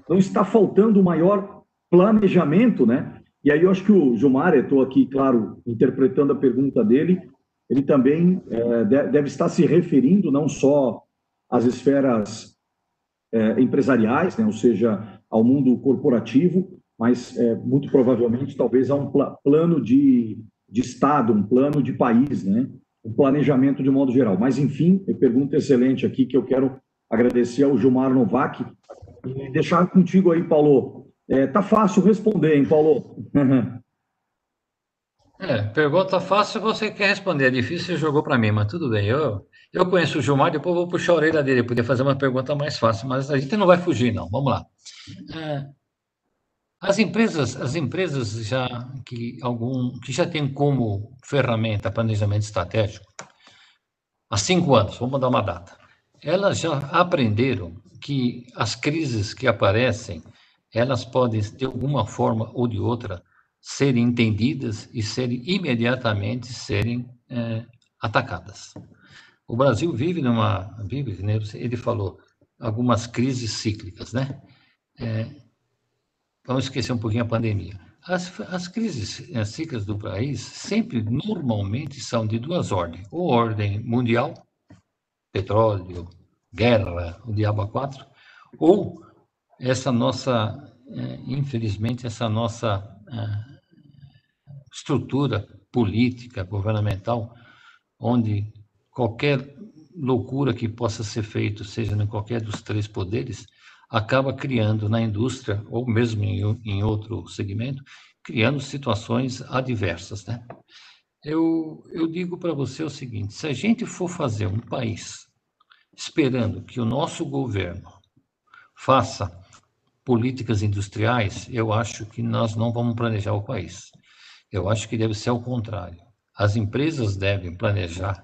Não está faltando maior planejamento, né? E aí eu acho que o Gilmar, estou aqui, claro, interpretando a pergunta dele, ele também é, deve estar se referindo não só às esferas é, empresariais, né, ou seja, ao mundo corporativo, mas é, muito provavelmente talvez a um pl plano de de Estado, um plano de país, né? um planejamento de modo geral. Mas, enfim, eu pergunta excelente aqui que eu quero agradecer ao Gilmar Novak e deixar contigo aí, Paulo. É, tá fácil responder, hein, Paulo? É, pergunta fácil você quer responder, é difícil você jogou para mim, mas tudo bem. Eu, eu conheço o Gilmar, depois vou puxar a orelha dele, podia fazer uma pergunta mais fácil, mas a gente não vai fugir, não. Vamos lá. É, as empresas, as empresas já que algum que já têm como ferramenta planejamento estratégico há cinco anos, vamos dar uma data, elas já aprenderam que as crises que aparecem, elas podem de alguma forma ou de outra serem entendidas e serem imediatamente serem é, atacadas. O Brasil vive numa vive, né, ele falou algumas crises cíclicas, né? É, vamos esquecer um pouquinho a pandemia. As, as crises as cíclicas do país sempre, normalmente, são de duas ordens. Ou ordem mundial, petróleo, guerra, o diabo a quatro, ou essa nossa, é, infelizmente, essa nossa é, estrutura política, governamental, onde qualquer loucura que possa ser feito, seja em qualquer dos três poderes, acaba criando na indústria, ou mesmo em, em outro segmento, criando situações adversas. Né? Eu, eu digo para você o seguinte: se a gente for fazer um país esperando que o nosso governo faça políticas industriais, eu acho que nós não vamos planejar o país. Eu acho que deve ser ao contrário. As empresas devem planejar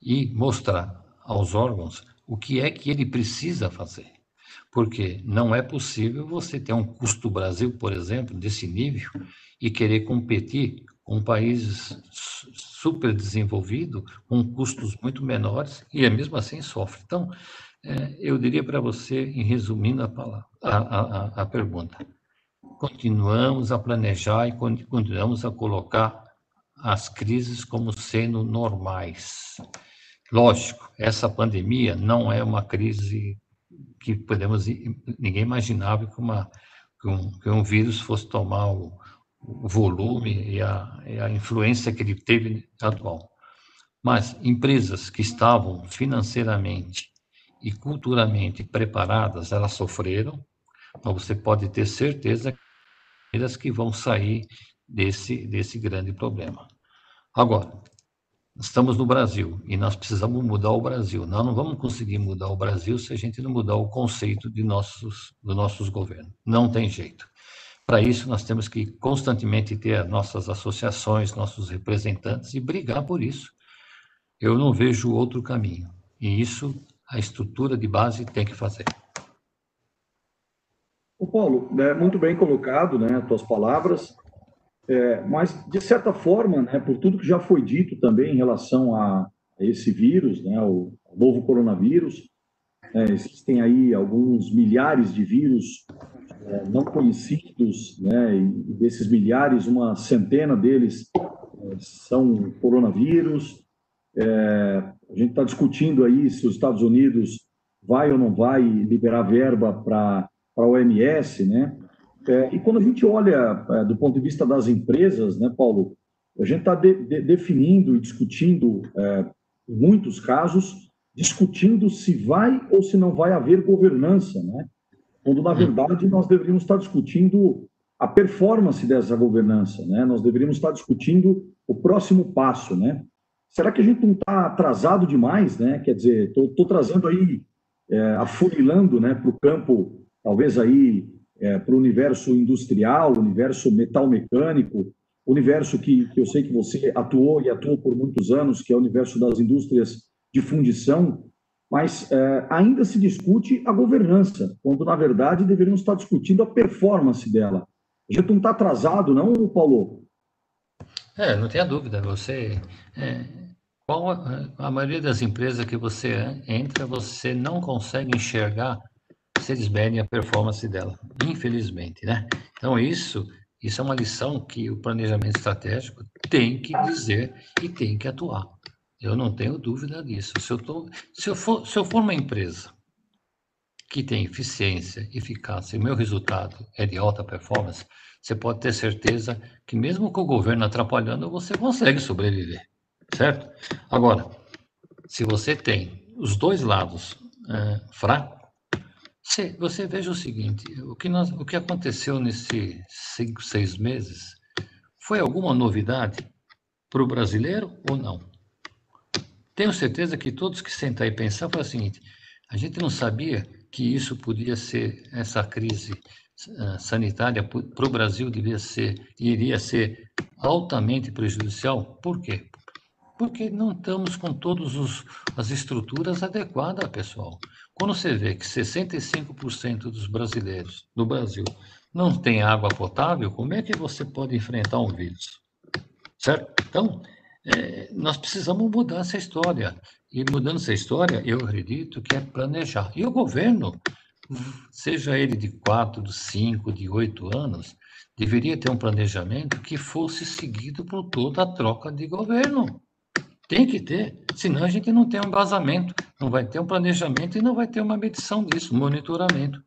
e mostrar aos órgãos o que é que ele precisa fazer. Porque não é possível você ter um custo Brasil, por exemplo, desse nível e querer competir com países super desenvolvidos, com custos muito menores, e é mesmo assim sofre. Então, é, eu diria para você, em resumindo a, palavra, a, a, a pergunta, continuamos a planejar e continuamos a colocar as crises como sendo normais. Lógico, essa pandemia não é uma crise que podemos ninguém imaginava que, uma, que, um, que um vírus fosse tomar o, o volume e a, e a influência que ele teve atual. Mas empresas que estavam financeiramente e culturalmente preparadas, elas sofreram, mas você pode ter certeza que vão sair desse, desse grande problema. Agora, Estamos no Brasil e nós precisamos mudar o Brasil. Nós não vamos conseguir mudar o Brasil se a gente não mudar o conceito de nossos, dos nossos governos. Não tem jeito. Para isso, nós temos que constantemente ter nossas associações, nossos representantes e brigar por isso. Eu não vejo outro caminho. E isso a estrutura de base tem que fazer. O Paulo, né, muito bem colocado, né, tuas palavras. É, mas, de certa forma, né, por tudo que já foi dito também em relação a, esse vírus, né, o novo coronavírus, é, existem aí alguns milhares de vírus é, não conhecidos, né, e desses milhares, uma centena deles é, são coronavírus. É, a gente está discutindo aí se os Estados Unidos vai ou não vai liberar verba para a OMS, né? É, e quando a gente olha é, do ponto de vista das empresas, né, Paulo, a gente está de, de, definindo e discutindo, é, muitos casos, discutindo se vai ou se não vai haver governança, né? Quando, na verdade, nós deveríamos estar discutindo a performance dessa governança, né? Nós deveríamos estar discutindo o próximo passo, né? Será que a gente não está atrasado demais, né? Quer dizer, estou trazendo aí, é, afunilando, né, para o campo, talvez aí é, para o universo industrial, universo metal-mecânico, universo que, que eu sei que você atuou e atuou por muitos anos, que é o universo das indústrias de fundição, mas é, ainda se discute a governança, quando na verdade deveríamos estar discutindo a performance dela. A gente não está atrasado, não, Paulo? É, não tenha dúvida. Você, é, qual a, a maioria das empresas que você entra, você não consegue enxergar eles medem a performance dela, infelizmente, né? Então, isso, isso é uma lição que o planejamento estratégico tem que dizer e tem que atuar. Eu não tenho dúvida disso. Se eu, tô, se eu, for, se eu for uma empresa que tem eficiência, eficácia, e meu resultado é de alta performance, você pode ter certeza que mesmo com o governo atrapalhando, você consegue sobreviver, certo? Agora, se você tem os dois lados é, fracos, você, você veja o seguinte: o que, nós, o que aconteceu nesses cinco, seis meses foi alguma novidade para o brasileiro ou não? Tenho certeza que todos que sentar e pensar foi o seguinte: a gente não sabia que isso podia ser, essa crise uh, sanitária para o Brasil devia ser, iria ser altamente prejudicial. Por quê? Porque não estamos com todas as estruturas adequadas, pessoal. Quando você vê que 65% dos brasileiros no Brasil não tem água potável, como é que você pode enfrentar um vírus? Certo? Então, é, nós precisamos mudar essa história. E mudando essa história, eu acredito que é planejar. E o governo, seja ele de quatro, de cinco, de oito anos, deveria ter um planejamento que fosse seguido por toda a troca de governo. Tem que ter, senão a gente não tem um vazamento, não vai ter um planejamento e não vai ter uma medição disso, um monitoramento.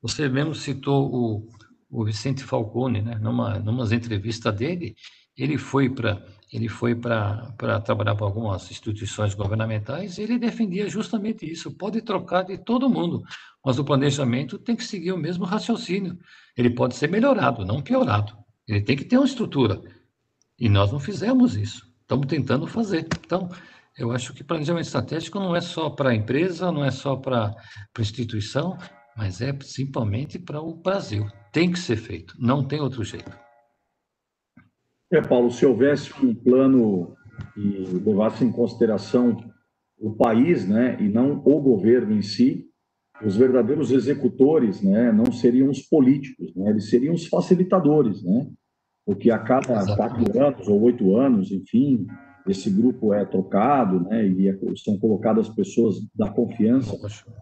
Você mesmo citou o, o Vicente Falcone, né? Numa, numa entrevista dele, ele foi para ele foi para trabalhar para algumas instituições governamentais ele defendia justamente isso. Pode trocar de todo mundo, mas o planejamento tem que seguir o mesmo raciocínio. Ele pode ser melhorado, não piorado. Ele tem que ter uma estrutura. E nós não fizemos isso. Estamos tentando fazer. Então, eu acho que planejamento estratégico não é só para a empresa, não é só para a instituição, mas é principalmente para o Brasil. Tem que ser feito, não tem outro jeito. É, Paulo, se houvesse um plano que levasse em consideração o país, né, e não o governo em si, os verdadeiros executores, né, não seriam os políticos, né, eles seriam os facilitadores, né, porque a cada Exatamente. quatro anos ou oito anos, enfim, esse grupo é trocado, né, e é, são colocadas pessoas da confiança,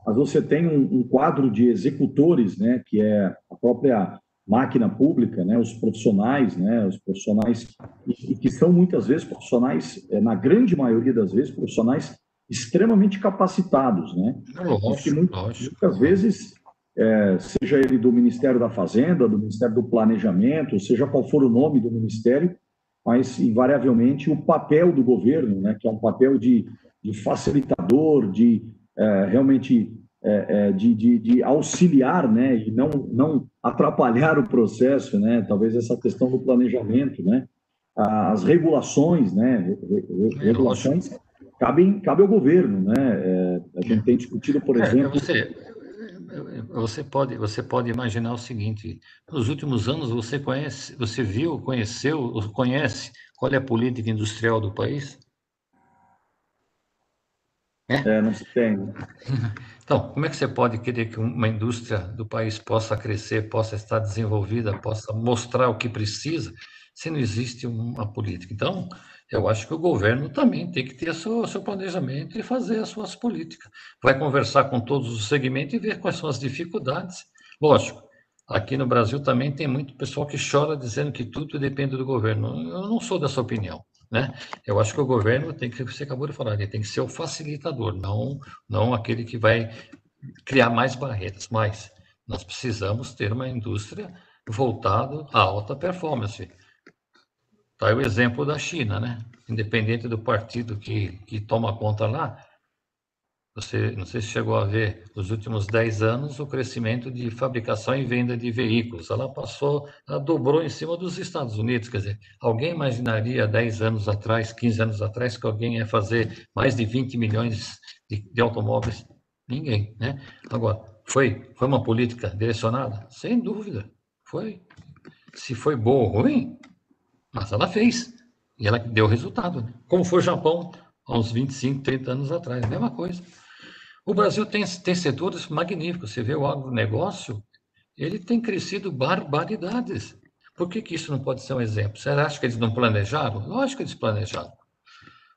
mas você tem um, um quadro de executores, né, que é a própria máquina pública, né, os profissionais, né, os profissionais e, e que são muitas vezes profissionais, é, na grande maioria das vezes, profissionais extremamente capacitados, né? Lógico, que muitas, muitas vezes, é, seja ele do Ministério da Fazenda, do Ministério do Planejamento, seja qual for o nome do ministério, mas invariavelmente o papel do governo, né, que é um papel de, de facilitador, de é, realmente é, é, de, de, de, auxiliar, né, e não, não atrapalhar o processo, né, talvez essa questão do planejamento, né, as regulações, né, é, regulações cabem, cabe ao governo, né, é, a gente tem discutido, por exemplo... Você, você, pode, você pode imaginar o seguinte, nos últimos anos você conhece, você viu, conheceu, conhece qual é a política industrial do país? É, é não se tem. Então, como é que você pode querer que uma indústria do país possa crescer, possa estar desenvolvida, possa mostrar o que precisa, se não existe uma política? Então, eu acho que o governo também tem que ter seu, seu planejamento e fazer as suas políticas. Vai conversar com todos os segmentos e ver quais são as dificuldades. Lógico, aqui no Brasil também tem muito pessoal que chora dizendo que tudo depende do governo. Eu não sou dessa opinião. Né? Eu acho que o governo tem que, você acabou de falar, ele tem que ser o facilitador, não, não aquele que vai criar mais barreiras. Mas nós precisamos ter uma indústria voltada à alta performance. Está aí o exemplo da China, né? Independente do partido que, que toma conta lá, você, não sei se chegou a ver, nos últimos 10 anos, o crescimento de fabricação e venda de veículos. Ela passou, ela dobrou em cima dos Estados Unidos. Quer dizer, alguém imaginaria 10 anos atrás, 15 anos atrás, que alguém ia fazer mais de 20 milhões de, de automóveis? Ninguém, né? Agora, foi, foi uma política direcionada? Sem dúvida, foi. Se foi boa ou ruim, mas ela fez. E ela deu resultado. Né? Como foi o Japão há uns 25, 30 anos atrás, mesma coisa. O Brasil tem, tem setores magníficos. Você vê o agronegócio, ele tem crescido barbaridades. Por que, que isso não pode ser um exemplo? Você acha que eles não planejaram? Lógico que eles planejaram.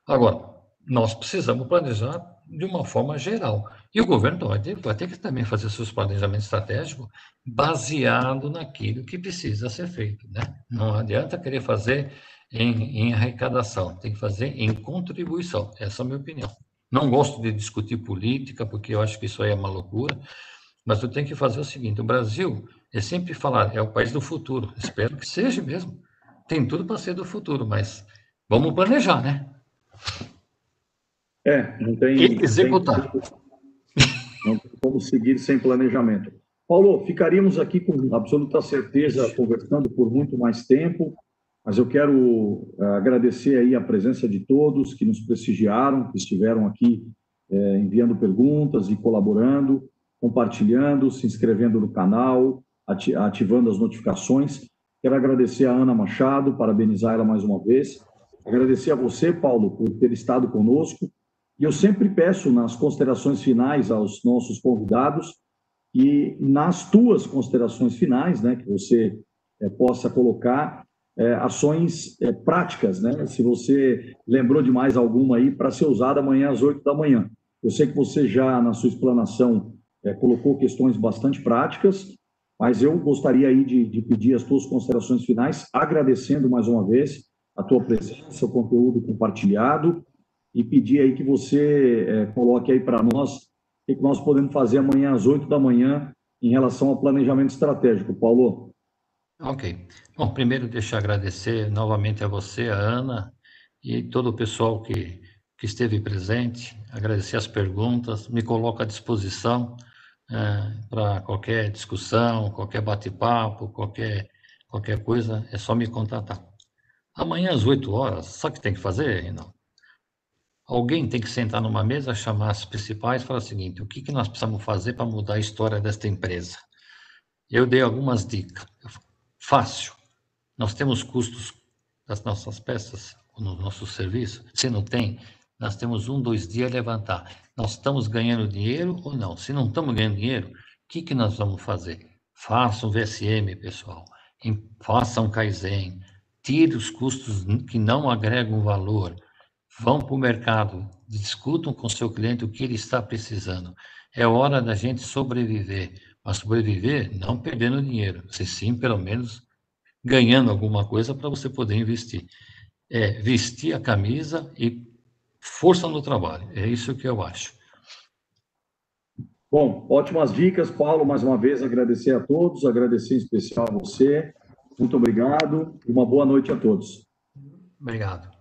Agora, nós precisamos planejar de uma forma geral. E o governo vai ter, vai ter que também fazer seus planejamentos estratégicos baseado naquilo que precisa ser feito. Né? Não adianta querer fazer em, em arrecadação, tem que fazer em contribuição. Essa é a minha opinião. Não gosto de discutir política, porque eu acho que isso aí é uma loucura, mas eu tenho que fazer o seguinte: o Brasil é sempre falar, é o país do futuro. Espero que seja mesmo. Tem tudo para ser do futuro, mas vamos planejar, né? É, não tem. E executar. Tem, não tem como seguir sem planejamento. Paulo, ficaríamos aqui com absoluta certeza conversando por muito mais tempo. Mas eu quero eh, agradecer aí a presença de todos que nos prestigiaram, que estiveram aqui é, enviando perguntas e colaborando, compartilhando, se inscrevendo no canal, ativando as notificações. Quero agradecer a Ana Machado, parabenizar ela mais uma vez. Agradecer a você, Paulo, por ter estado conosco. E eu sempre peço nas considerações finais aos nossos convidados e nas tuas considerações finais, né, que você é, possa colocar é, ações é, práticas, né? Se você lembrou de mais alguma aí para ser usada amanhã às 8 da manhã. Eu sei que você já, na sua explanação, colocou questões bastante práticas, mas eu gostaria aí de, de pedir as tuas considerações finais, agradecendo mais uma vez a tua presença, o conteúdo compartilhado e pedir aí que você é, coloque aí para nós o que nós podemos fazer amanhã às 8 da manhã em relação ao planejamento estratégico. Paulo. Ok. Bom, primeiro deixa eu agradecer novamente a você, a Ana, e todo o pessoal que, que esteve presente, agradecer as perguntas, me coloco à disposição é, para qualquer discussão, qualquer bate-papo, qualquer, qualquer coisa, é só me contatar. Amanhã às 8 horas, sabe o que tem que fazer, Reinaldo? Alguém tem que sentar numa mesa, chamar as principais e falar o seguinte: o que, que nós precisamos fazer para mudar a história desta empresa? Eu dei algumas dicas. Fácil. Nós temos custos das nossas peças no nosso serviço. Se não tem, nós temos um, dois dias a levantar. Nós estamos ganhando dinheiro ou não? Se não estamos ganhando dinheiro, o que, que nós vamos fazer? Faça um VSM, pessoal. Faça um Kaizen. Tire os custos que não agregam valor Vão para o mercado, discutam com seu cliente o que ele está precisando. É hora da gente sobreviver, mas sobreviver não perdendo dinheiro, se sim, pelo menos, ganhando alguma coisa para você poder investir. É vestir a camisa e força no trabalho. É isso que eu acho. Bom, ótimas dicas, Paulo. Mais uma vez, agradecer a todos, agradecer em especial a você. Muito obrigado e uma boa noite a todos. Obrigado.